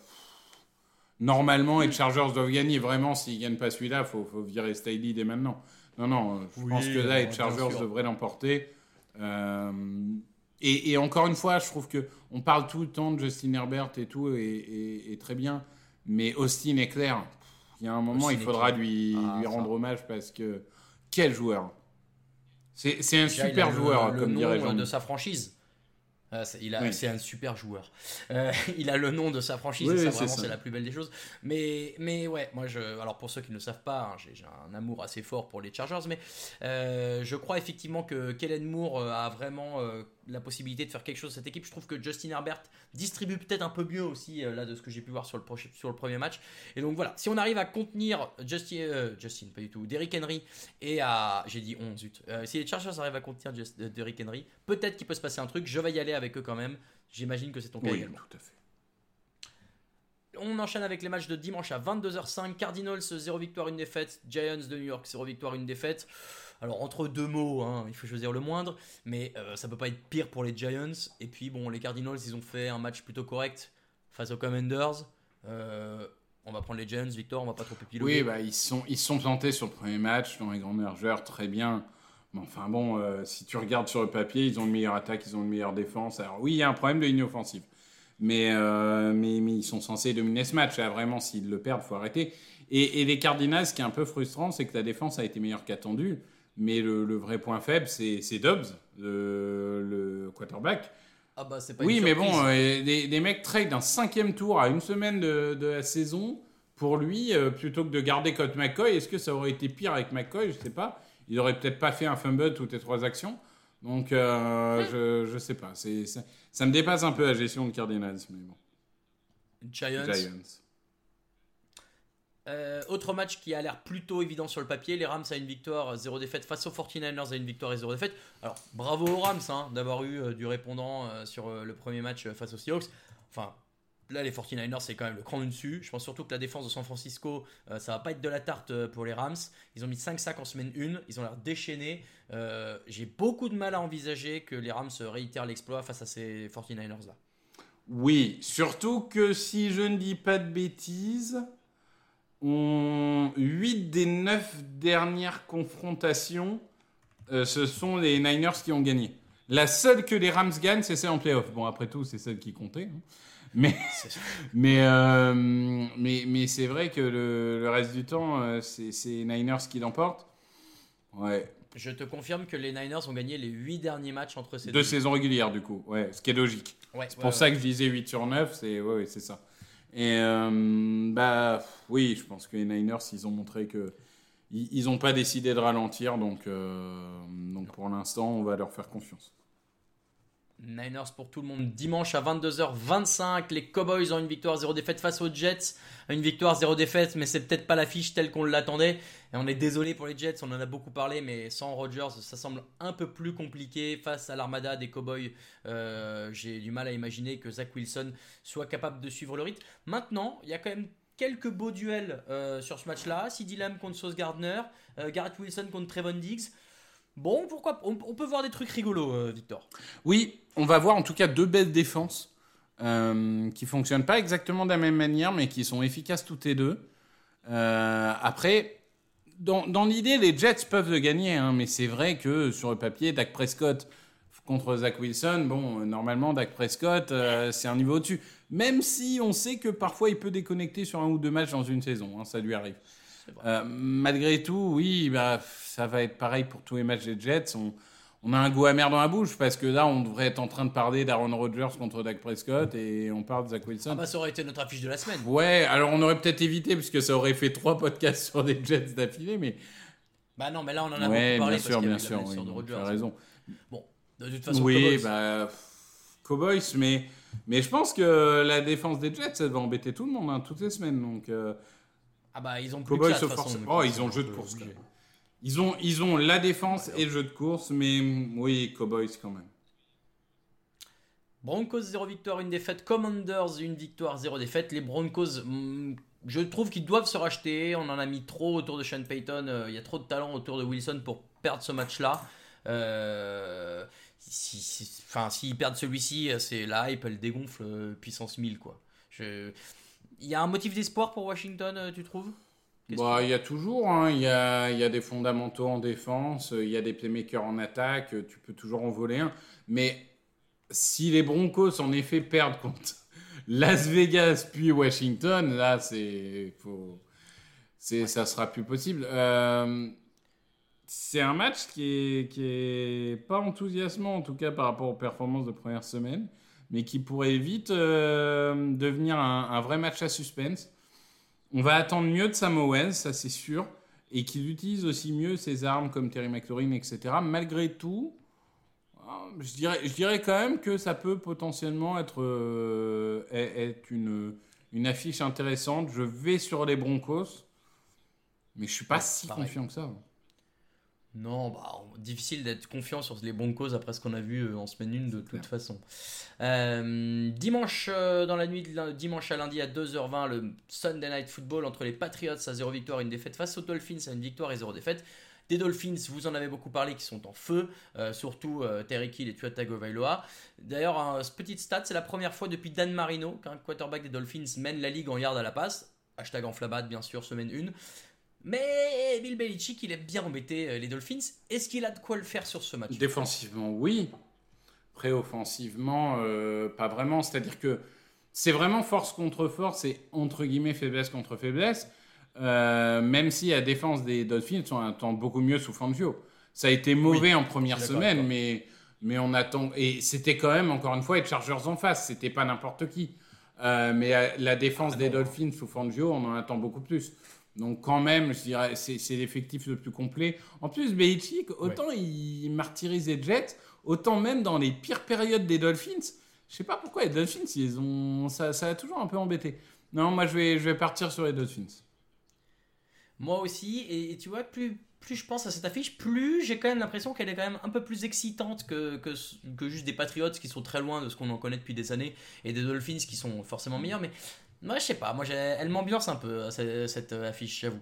euh, normalement, les Chargers doivent gagner. Vraiment, s'ils ne gagnent pas celui-là, il faut, faut virer Staley dès maintenant. Non, non, euh, je Oui, pense que là, les Chargers devraient l'emporter. Euh, et, et encore une fois, je trouve que on parle tout le temps de Justin Herbert et tout, et, et- et très bien. Mais Austin est clair. Il y a un moment, Austin il faudra lui, Ah, lui ça. rendre hommage parce que quel joueur. C'est un Déjà, super le- joueur, le comme nom dirait euh, Jean. de sa franchise. Ah, c'est- il a, Oui. c'est un super joueur. Euh, <laughs> il a le nom de sa franchise Oui, et ça oui, vraiment c'est la plus belle des choses. Mais, mais ouais, moi je, alors pour ceux qui ne le savent pas, hein, j'ai, j'ai un amour assez fort pour les Chargers, mais euh, je crois effectivement que Kellen Moore euh, a vraiment la possibilité de faire quelque chose de cette équipe. Je trouve que Justin Herbert distribue peut-être un peu mieux aussi euh, là de ce que j'ai pu voir sur le, sur le premier match. Et donc voilà, si on arrive à contenir Justin, euh, Justin pas du tout, Derrick Henry et à, j'ai dit 11 zut. Euh, si les Chargers arrivent à contenir Just- Derrick Henry, peut-être qu'il peut se passer un truc. Je vais y aller avec eux quand même. J'imagine que c'est ton cas Oui, également. tout à fait. On enchaîne avec les matchs de dimanche à 22h05. Cardinals 0 victoire, 1 défaite. Giants de New York 0 victoire, 1 défaite. Alors entre deux mots, hein, il faut choisir le moindre, mais euh, ça peut pas être pire pour les Giants. Et puis bon, les Cardinals, ils ont fait un match plutôt correct face aux Commanders. Euh, on va prendre les Giants, Victor, on va pas trop épiloguer. Oui, bah, ils sont ils sont plantés sur le premier match dans les grands largeurs, très bien. Mais enfin bon, euh, si tu regardes sur le papier, ils ont une meilleure attaque, ils ont une meilleure défense. Alors oui, il y a un problème de ligne offensive. Mais, euh, mais, ils sont censés dominer ce match. Là, vraiment, s'ils le perdent, faut arrêter. Et, et les Cardinals, ce qui est un peu frustrant, c'est que la défense a été meilleure qu'attendue. Mais le, le vrai point faible, c'est Dobbs, le, le quarterback. Ah bah c'est pas Oui, une mais bon, euh, des, des mecs trade un cinquième tour à une semaine de, de la saison pour lui, euh, plutôt que de garder Colt McCoy. Est-ce que ça aurait été pire avec McCoy? Je sais pas. Il aurait peut-être pas fait un fumble toutes les trois actions. Donc, euh, je, je sais pas. Ça me dépasse un peu la gestion de Cardinals, mais bon. Giants. Giants. Euh, autre match qui a l'air plutôt évident sur le papier, les Rams à une victoire, 0 défaite face aux 49ers à une victoire et 0 défaite. Alors bravo aux Rams hein, d'avoir eu euh, du répondant euh, sur le premier match face aux Seahawks. Enfin, là les 49ers c'est quand même le cran dessus. Je pense surtout que la défense de San Francisco, ça va pas être de la tarte pour les Rams. Ils ont mis 5 sacs en semaine 1, ils ont l'air déchaînés. J'ai beaucoup de mal à envisager que les Rams réitèrent l'exploit face à ces 49ers là. Oui, surtout que si je ne dis pas de bêtises, on... 8 des 9 dernières confrontations, euh, ce sont les Niners qui ont gagné. La seule que les Rams gagnent, c'est celle en playoff. Bon, après tout, c'est celle qui comptait. hein. Mais, <laughs> mais, euh, mais, mais c'est vrai que le, le reste du temps, euh, c'est les Niners qui l'emportent. Ouais. Je te confirme que les Niners ont gagné les 8 derniers matchs entre ces De deux. saison régulière, du coup. Ouais, ce qui est logique. Ouais, C'est ouais, pour ouais. ça que je disais 8 sur 9, c'est ouais, ça. Et euh, bah oui, je pense que les Niners, ils ont montré que ils ils ont pas décidé de ralentir, euh, donc pour l'instant, on va leur faire confiance. Niners pour tout le monde dimanche à 22h25. Les Cowboys ont une victoire 0 défaite face aux Jets. Une victoire 0 défaite, mais c'est peut-être pas l'affiche telle qu'on l'attendait. Et on est désolé pour les Jets, on en a beaucoup parlé, mais sans Rodgers, ça semble un peu plus compliqué face à l'armada des Cowboys. euh, J'ai du mal à imaginer que Zach Wilson soit capable de suivre le rythme. Maintenant, il y a quand même quelques beaux duels euh, sur ce match-là. CD Lamb contre Sauce Gardner, euh, Garrett Wilson contre Trevon Diggs. Bon, pourquoi on, peut voir des trucs rigolos, euh, Victor. Oui, on va voir en tout cas deux belles défenses euh, qui fonctionnent pas exactement de la même manière, mais qui sont efficaces toutes les deux. Euh, après, dans, l'idée, les Jets peuvent gagner, hein, mais c'est vrai que sur le papier, Dak Prescott contre Zach Wilson, bon, euh, normalement, Dak Prescott, c'est un niveau au-dessus. Même si on sait que parfois il peut déconnecter sur un ou deux matchs dans une saison, hein, ça lui arrive. Euh, malgré tout, oui, bah, ça va être pareil pour tous les matchs des Jets. On, on a un goût amer dans la bouche parce que là, on devrait être en train de parler d'Aaron Rodgers contre Dak Prescott et on parle de Zach Wilson. Ah bah, ça aurait été notre affiche de la semaine. Ouais, alors on aurait peut-être évité puisque ça aurait fait trois podcasts sur des Jets d'affilée, mais Bah non, mais là on en a ouais, beaucoup parlé bien sûr, parce bien sûr, oui, de Rodgers. as raison. Bon, de toute façon, oui, Cowboys. bah Cowboys, mais mais je pense que la défense des Jets, ça va embêter tout le monde hein, toutes les semaines, donc. euh, Ah bah ils ont plus Cowboys que ça, de façon, Oh, ils ont le jeu de course. Ils ont, ils ont la défense et le jeu de course, mais oui, Cowboys quand même. Broncos 0 victoire, une défaite. Commanders une victoire, 0 défaite. Les Broncos, hmm, je trouve qu'ils doivent se racheter. On en a mis trop autour de Sean Payton. Euh, Il y a trop de talent autour de Wilson pour perdre ce match-là. Euh, si, si- enfin, s'ils perdent celui-ci, euh, c'est la hype, elle dégonfle puissance 1000 quoi. Je- Il y a un motif d'espoir pour Washington, euh, tu trouves? Bah, il y a toujours, hein, il y, a, il y a des fondamentaux en défense, euh, il y a des playmakers en attaque, euh, tu peux toujours en voler un. Mais si les Broncos, en effet, perdent contre <laughs> Las Vegas puis Washington, là, c'est. Faut... c'est Ça sera plus possible. Euh, c'est un match qui est, qui est pas enthousiasmant, en tout cas par rapport aux performances de première semaine, mais qui pourrait vite euh, devenir un, un vrai match à suspense. On va attendre mieux de Sam Owens, ça c'est sûr, et qu'il utilise aussi mieux ses armes comme Terry McLaurin, etc. Malgré tout, euh, je dirais, je dirais quand même que ça peut potentiellement être, euh, être une, une affiche intéressante. Je vais sur les Broncos, mais je suis pas Ouais, si pareil. confiant que ça. Non, bah, on- difficile d'être confiant sur les Broncos après ce qu'on a vu euh, en semaine 1 de toute façon. Euh, dimanche, euh, dans la nuit de dimanche à lundi à 2h20, le Sunday Night Football entre les Patriots à 0 victoire et une défaite face aux Dolphins à une victoire et 0 défaite. Des Dolphins, vous en avez beaucoup parlé, qui sont en feu, euh, surtout Terry Hill et Tua Tagovailoa. D'ailleurs, un petite stat, c'est la première fois depuis Dan Marino qu'un quarterback des Dolphins mène la ligue en yards à la passe. Hashtag enflammade, bien sûr, semaine 1. Mais Bill Belichick, il aime bien embêter euh, les Dolphins. Est-ce qu'il a de quoi le faire sur ce match? Défensivement, oui. Après, offensivement, euh, pas vraiment. C'est-à-dire que c'est vraiment force contre force et entre guillemets faiblesse contre faiblesse. Euh, même si la défense des Dolphins, on attend beaucoup mieux sous Fangio. Ça a été mauvais en première semaine, mais, mais on attend. Et c'était quand même, encore une fois, les Chargers en face. C'était pas n'importe qui. Euh, mais la défense Ah des Dolphins sous Fangio, on en attend beaucoup plus. Donc quand même, je dirais, c'est l'effectif le plus complet. En plus, Belichick, autant il martyrise les Jets, autant même dans les pires périodes des Dolphins, je sais pas pourquoi les Dolphins, ils ont, ça, ça a toujours un peu embêté. Non, moi je vais, je vais partir sur les Dolphins. Moi aussi, et, et tu vois, plus, plus je pense à cette affiche, plus j'ai quand même l'impression qu'elle est quand même un peu plus excitante que, que, que juste des Patriots qui sont très loin de ce qu'on en connaît depuis des années et des Dolphins qui sont forcément meilleurs. Mais moi, je sais pas, moi elle m'ambiance un peu euh, cette, cette affiche, j'avoue.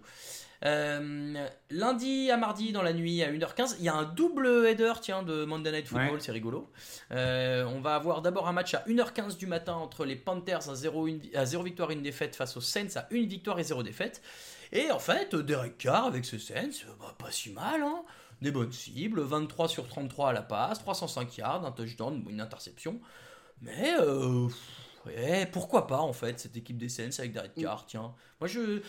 Euh, lundi à mardi dans la nuit à 1h15, il y a un double header tiens, de Monday Night Football, Ouais. c'est rigolo. Euh, on va avoir d'abord un match à 1h15 du matin entre les Panthers à 0, une- à 0 victoire et une défaite face aux Saints à 1 victoire et 0 défaite. Et en fait, Derek Carr avec ce Saints, euh, bah, pas si mal, hein. Des bonnes cibles, 23 sur 33 à la passe, 305 yards, un touchdown, une interception. Mais euh, ouais, pourquoi pas en fait cette équipe des Saints avec Derek Carr, tiens. Moi je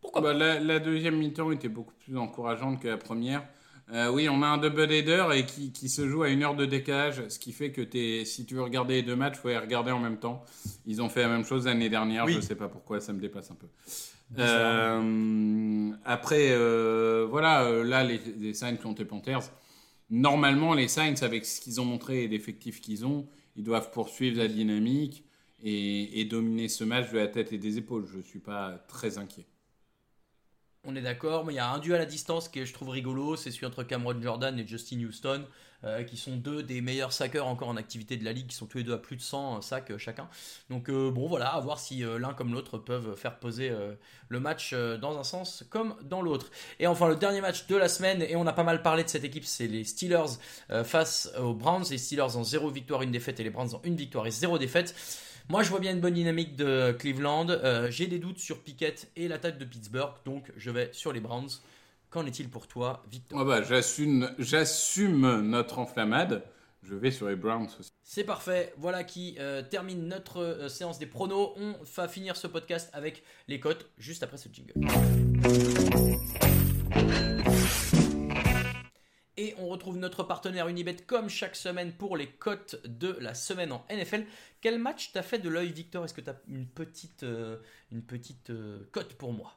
pourquoi Bah, pas la, la deuxième mi-temps était beaucoup plus encourageante que la première. Euh, oui, on a un double header et qui, qui se joue à une heure de décalage, ce qui fait que t'es, si tu veux regarder les deux matchs, il faut les regarder en même temps. Ils ont fait la même chose l'année dernière, Oui. je sais pas pourquoi, ça me dépasse un peu. Euh, après, euh, voilà, là, les, les Saints contre les Panthers, normalement, les Saints, avec ce qu'ils ont montré et l'effectif qu'ils ont, ils doivent poursuivre la dynamique et, dominer ce match de la tête et des épaules. Je suis pas très inquiet. On est d'accord, mais il y a un duel à distance que je trouve rigolo, c'est celui entre Cameron Jordan et Justin Houston, euh, qui sont deux des meilleurs sackers encore en activité de la ligue, qui sont tous les deux à plus de 100 sacs euh, chacun. Donc euh, bon voilà, à voir si l'un comme l'autre peuvent faire poser le match dans un sens comme dans l'autre. Et enfin le dernier match de la semaine, et on a pas mal parlé de cette équipe, c'est les Steelers face aux Browns, les Steelers en 0 victoire, une défaite, et les Browns en une victoire et 0 défaite. Moi, je vois bien une bonne dynamique de Cleveland. Euh, J'ai des doutes sur Pickett et l'attaque de Pittsburgh, donc je vais sur les Browns. Qu'en est-il pour toi, Victor? Ah bah, j'assume, j'assume notre enflammade. Je vais sur les Browns aussi. C'est parfait. Voilà qui euh, termine notre euh, séance des pronos. On va finir ce podcast avec les cotes juste après ce jingle. Et on retrouve notre partenaire Unibet comme chaque semaine pour les cotes de la semaine en NFL. Quel match t'as fait de l'œil, Victor? Est-ce que t'as une petite, euh, petite euh, cote pour moi?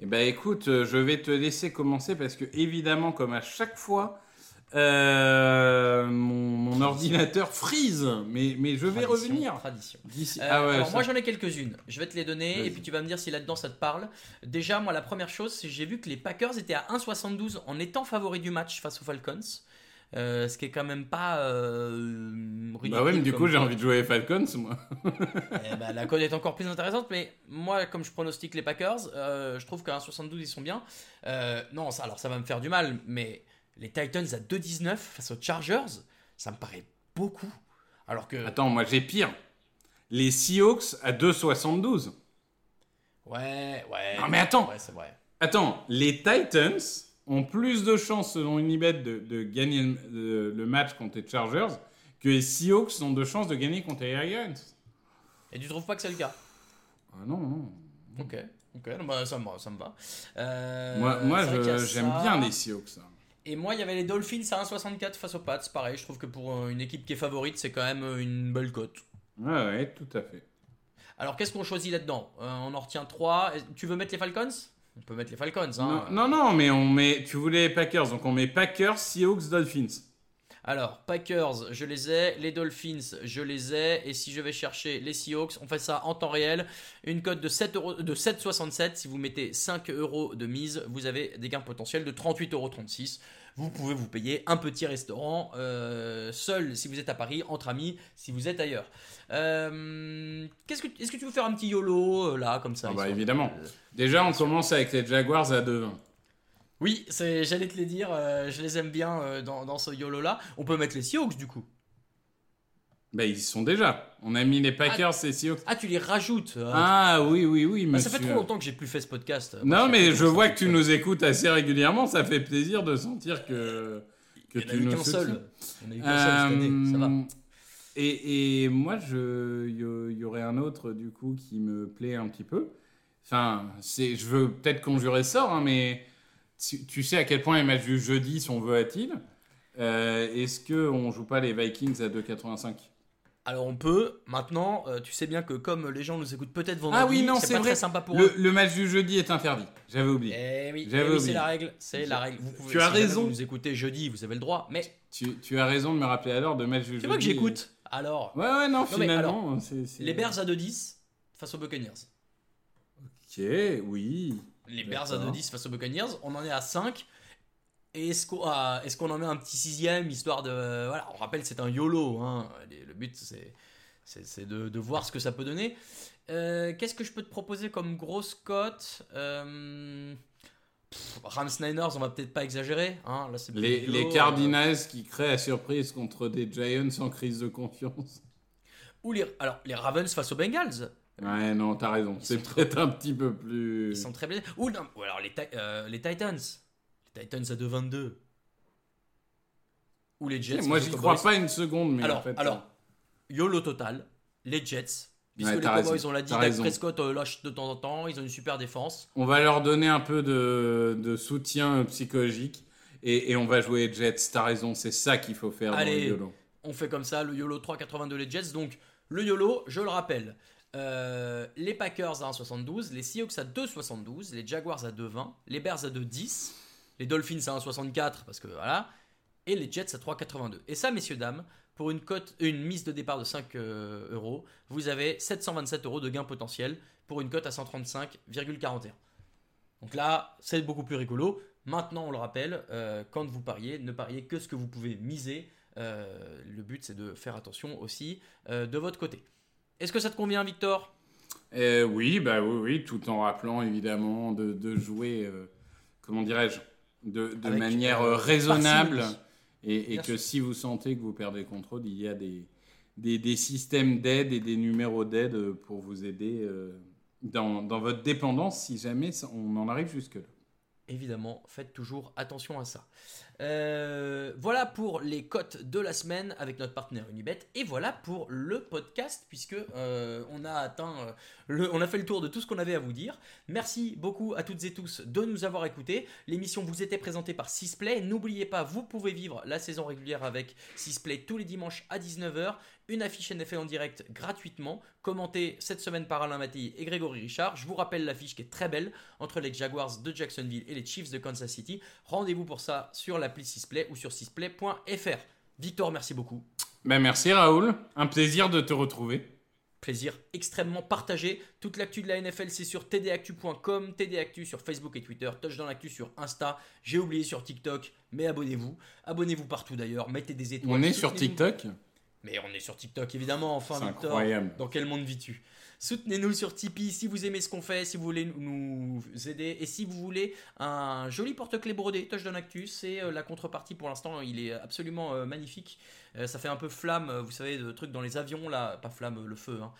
Eh ben écoute, euh, je vais te laisser commencer parce que évidemment, comme à chaque fois, euh, mon, mon ordinateur freeze. Mais, mais je vais Tradition, revenir. Tradition. Euh, ah ouais, alors ça- moi j'en ai quelques-unes. Je vais te les donner et puis tu vas me dire si là-dedans ça te parle. Déjà moi la première chose c'est que j'ai vu que les Packers étaient à 1,72 en étant favoris du match face aux Falcons. Euh, ce qui est quand même pas euh, ridicule. Bah ouais, mais du coup, j'ai envie de jouer les Falcons, moi. <laughs> Eh ben, la cote est encore plus intéressante, mais moi, comme je pronostique les Packers, euh, je trouve qu'à 1,72 ils sont bien. Non, ça, alors ça va me faire du mal, mais les Titans à 2,19 face aux Chargers, ça me paraît beaucoup. Alors que. Attends, moi j'ai pire. Les Seahawks à 2,72. Ouais, ouais. Non, mais attends. Ouais, c'est vrai. Attends, les Titans ont plus de chances, selon Unibet, de, de gagner le, match contre les Chargers que les Seahawks ont de chances de gagner contre les Lions. Et tu trouves pas que c'est le cas? Ah non, non. Ok, ok, non, bah, ça, me, ça me va. Euh, moi, moi j'aime ça. bien les Seahawks. hein. Et moi, il y avait les Dolphins à 1,64 face aux Pats. Pareil, je trouve que pour euh, une équipe qui est favorite, c'est quand même euh, une belle cote. Ouais, ouais, tout à fait. Alors, qu'est-ce qu'on choisit là-dedans? Euh, On en retient 3. Tu veux mettre les Falcons? On peut mettre les Falcons. Hein. Non, non, non, mais on met. Tu voulais les Packers, donc on met Packers, Seahawks, Dolphins. Alors, Packers, je les ai. Les Dolphins, je les ai. Et si je vais chercher les Seahawks, on fait ça en temps réel. Une cote de 7 euros- de 7,67. Si vous mettez 5 euros de mise, vous avez des gains potentiels de 38,36 euros. Vous pouvez vous payer un petit restaurant euh, seul si vous êtes à Paris, entre amis si vous êtes ailleurs. Euh, que, est-ce que tu veux faire un petit YOLO euh, là, comme ça Ah bah évidemment. Déjà, on commence avec les Jaguars à 2-20. Oui, c'est, j'allais te les dire, euh, je les aime bien euh, dans, dans ce YOLO là. On peut mettre les Seahawks du coup. Bah, ils y sont déjà. On a mis les Packers et Seahawks. Ah, tu les rajoutes euh, Ah oui, oui, oui, Bah, monsieur. ça fait trop longtemps que j'ai plus fait ce podcast. Non, Moi, mais je vois que tu nous écoutes assez régulièrement. Ça fait plaisir de sentir que, que Il n'y en a tu eu nous qu'un seul. En a eu qu'un seul cette année, ça va. Et, et moi, il y, y aurait un autre du coup qui me plaît un petit peu. Enfin, je veux peut-être conjurer sort, hein, mais tu, tu sais à quel point les matchs du jeudi sont volatiles. Euh, est-ce que on joue pas les Vikings à 2,85 Alors on peut, maintenant, euh, tu sais bien que comme les gens nous écoutent peut-être vendredi, Ah oui, non, c'est vrai. très sympa pour le, eux. le match du jeudi est interdit. J'avais oublié. Eh oui, eh oui, c'est la règle, c'est la règle. Vous pouvez, Tu as si raison. Vous nous écoutez jeudi, vous avez le droit, mais Tu, tu as raison de me rappeler alors de match du jeudi. c'est moi que j'écoute. Alors, Ouais, ouais, non, finalement. c'est- c'est- les Bears à 2-10 face aux Buccaneers. Ok, oui. Les Bears à D'accord. 2-10 face aux Buccaneers, on en est à 5. Et est-ce qu'on en met un petit sixième histoire de voilà on rappelle c'est un YOLO hein. Le- but c'est de, de voir ce que ça peut donner Euh, qu'est-ce que je peux te proposer comme grosse cote Euh, Rams Niners on va peut-être pas exagérer hein. Là, Les, YOLO, les euh, Cardinals qui créent la surprise contre des Giants en crise de confiance. ou les alors les Ravens face aux Bengals Ouais, non, t'as raison. C'est peut-être un petit peu plus. ils sont très blessés ou, non, ou alors les, euh, les Titans les Titans à 2-22 ou les Jets Moi, j'y crois pas une seconde, mais alors, en fait. alors, YOLO total, les Jets. Puisque Ouais, les Cowboys, raison, on l'a dit, Dak. Prescott euh, lâche de temps en temps, ils ont une super défense. On va leur donner un peu de, de soutien psychologique et, et on va jouer les Jets. T'as raison, c'est ça qu'il faut faire dans Allez. le YOLO. On fait comme ça, le YOLO 3,82 les Jets. Donc, le YOLO, je le rappelle, euh, les Packers à 1,72, les Seahawks à 2,72, les Jaguars à 2,20, les Bears à 2,10, les Dolphins à 1,64, parce que voilà, et les Jets à 3,82. Et ça, messieurs, dames, pour une, cote, une mise de départ de 5 euh, euros, vous avez 727 euros de gain potentiel pour une cote à 135,41. Donc là, c'est beaucoup plus rigolo. Maintenant, on le rappelle, euh, quand vous pariez, ne pariez que ce que vous pouvez miser. Le but, c'est de faire attention aussi de votre côté. Est-ce que ça te convient, Victor? Euh, oui, bah oui, oui, tout en rappelant évidemment de, de jouer, euh, comment dirais-je, de, manière euh, euh, raisonnable. Et, que si vous sentez que vous perdez le contrôle, il y a des, des, des systèmes d'aide et des numéros d'aide pour vous aider euh, dans, dans votre dépendance si jamais on en arrive jusque-là. Évidemment, faites toujours attention à ça. Euh, voilà pour les cotes de la semaine avec notre partenaire Unibet. Et voilà pour le podcast, puisque euh, on a atteint euh, le, on a fait le tour de tout ce qu'on avait à vous dire. Merci beaucoup à toutes et tous de nous avoir écoutés. L'émission vous était présentée par Sisplay. N'oubliez pas, vous pouvez vivre la saison régulière avec Sisplay tous les dimanches à 19h. Une affiche NFL en direct gratuitement, commentée cette semaine par Alain Mattei et Grégory Richard. Je vous rappelle l'affiche qui est très belle entre les Jaguars de Jacksonville et les Chiefs de Kansas City. Rendez-vous pour ça sur l'appli Sisplay ou sur sisplay.fr. Victor, merci beaucoup. Ben, merci Raoul, un plaisir de te retrouver. Plaisir extrêmement partagé. Toute l'actu de la NFL, c'est sur tdactu.com, tdactu sur Facebook et Twitter, touch dans l'actu sur Insta. J'ai oublié sur TikTok, mais abonnez-vous. Abonnez-vous partout d'ailleurs, mettez des étoiles. On est sur. TikTok Mais on est sur TikTok évidemment, enfin Victor. incroyable. Dans quel monde vis-tu? Soutenez-nous sur Tipeee si vous aimez ce qu'on fait, si vous voulez nous aider et si vous voulez un joli porte-clés brodé Touchdown Actu, c'est euh, la contrepartie pour l'instant, il est absolument euh, magnifique. Euh, ça fait un peu flamme, vous savez, de trucs dans les avions là, pas flamme, le feu, hein.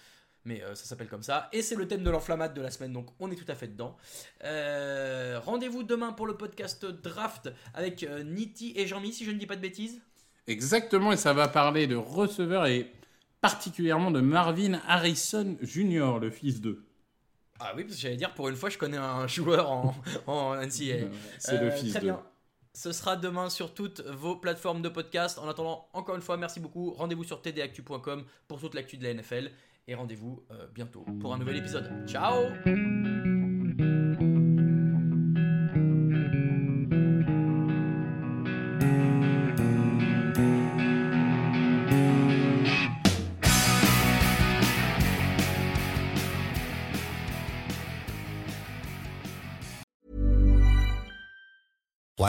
mais ça s'appelle comme ça. Et c'est le thème de l'enflammade de la semaine, donc on est tout à fait dedans. Rendez-vous demain pour le podcast Draft avec Niti et Jean-Mi, si je ne dis pas de bêtises. Exactement, et ça va parler de receveurs et particulièrement de Marvin Harrison Jr., le fils d'eux. Ah oui, parce que j'allais dire, pour une fois, je connais un joueur en, en NCAA. <laughs> C'est le Euh, fils Très d'eux. bien. Ce sera demain sur toutes vos plateformes de podcast. En attendant, encore une fois, merci beaucoup. Rendez-vous sur tdactu.com pour toute l'actu de la NFL. Et rendez-vous euh, bientôt pour un nouvel épisode. Ciao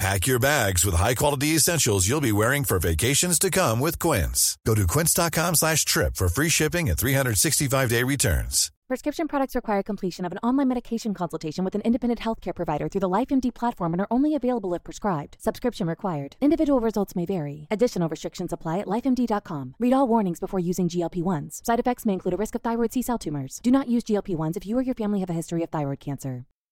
Pack your bags with high-quality essentials you'll be wearing for vacations to come with Quince. Go to quince.com slash trip for free shipping and 365-day returns. Prescription products require completion of an online medication consultation with an independent healthcare provider through the LifeMD platform and are only available if prescribed. Subscription required. Individual results may vary. Additional restrictions apply at lifemd.com. Read all warnings before using GLP-1s. Side effects may include a risk of thyroid C-cell tumors. Do not use GLP-1s if you or your family have a history of thyroid cancer.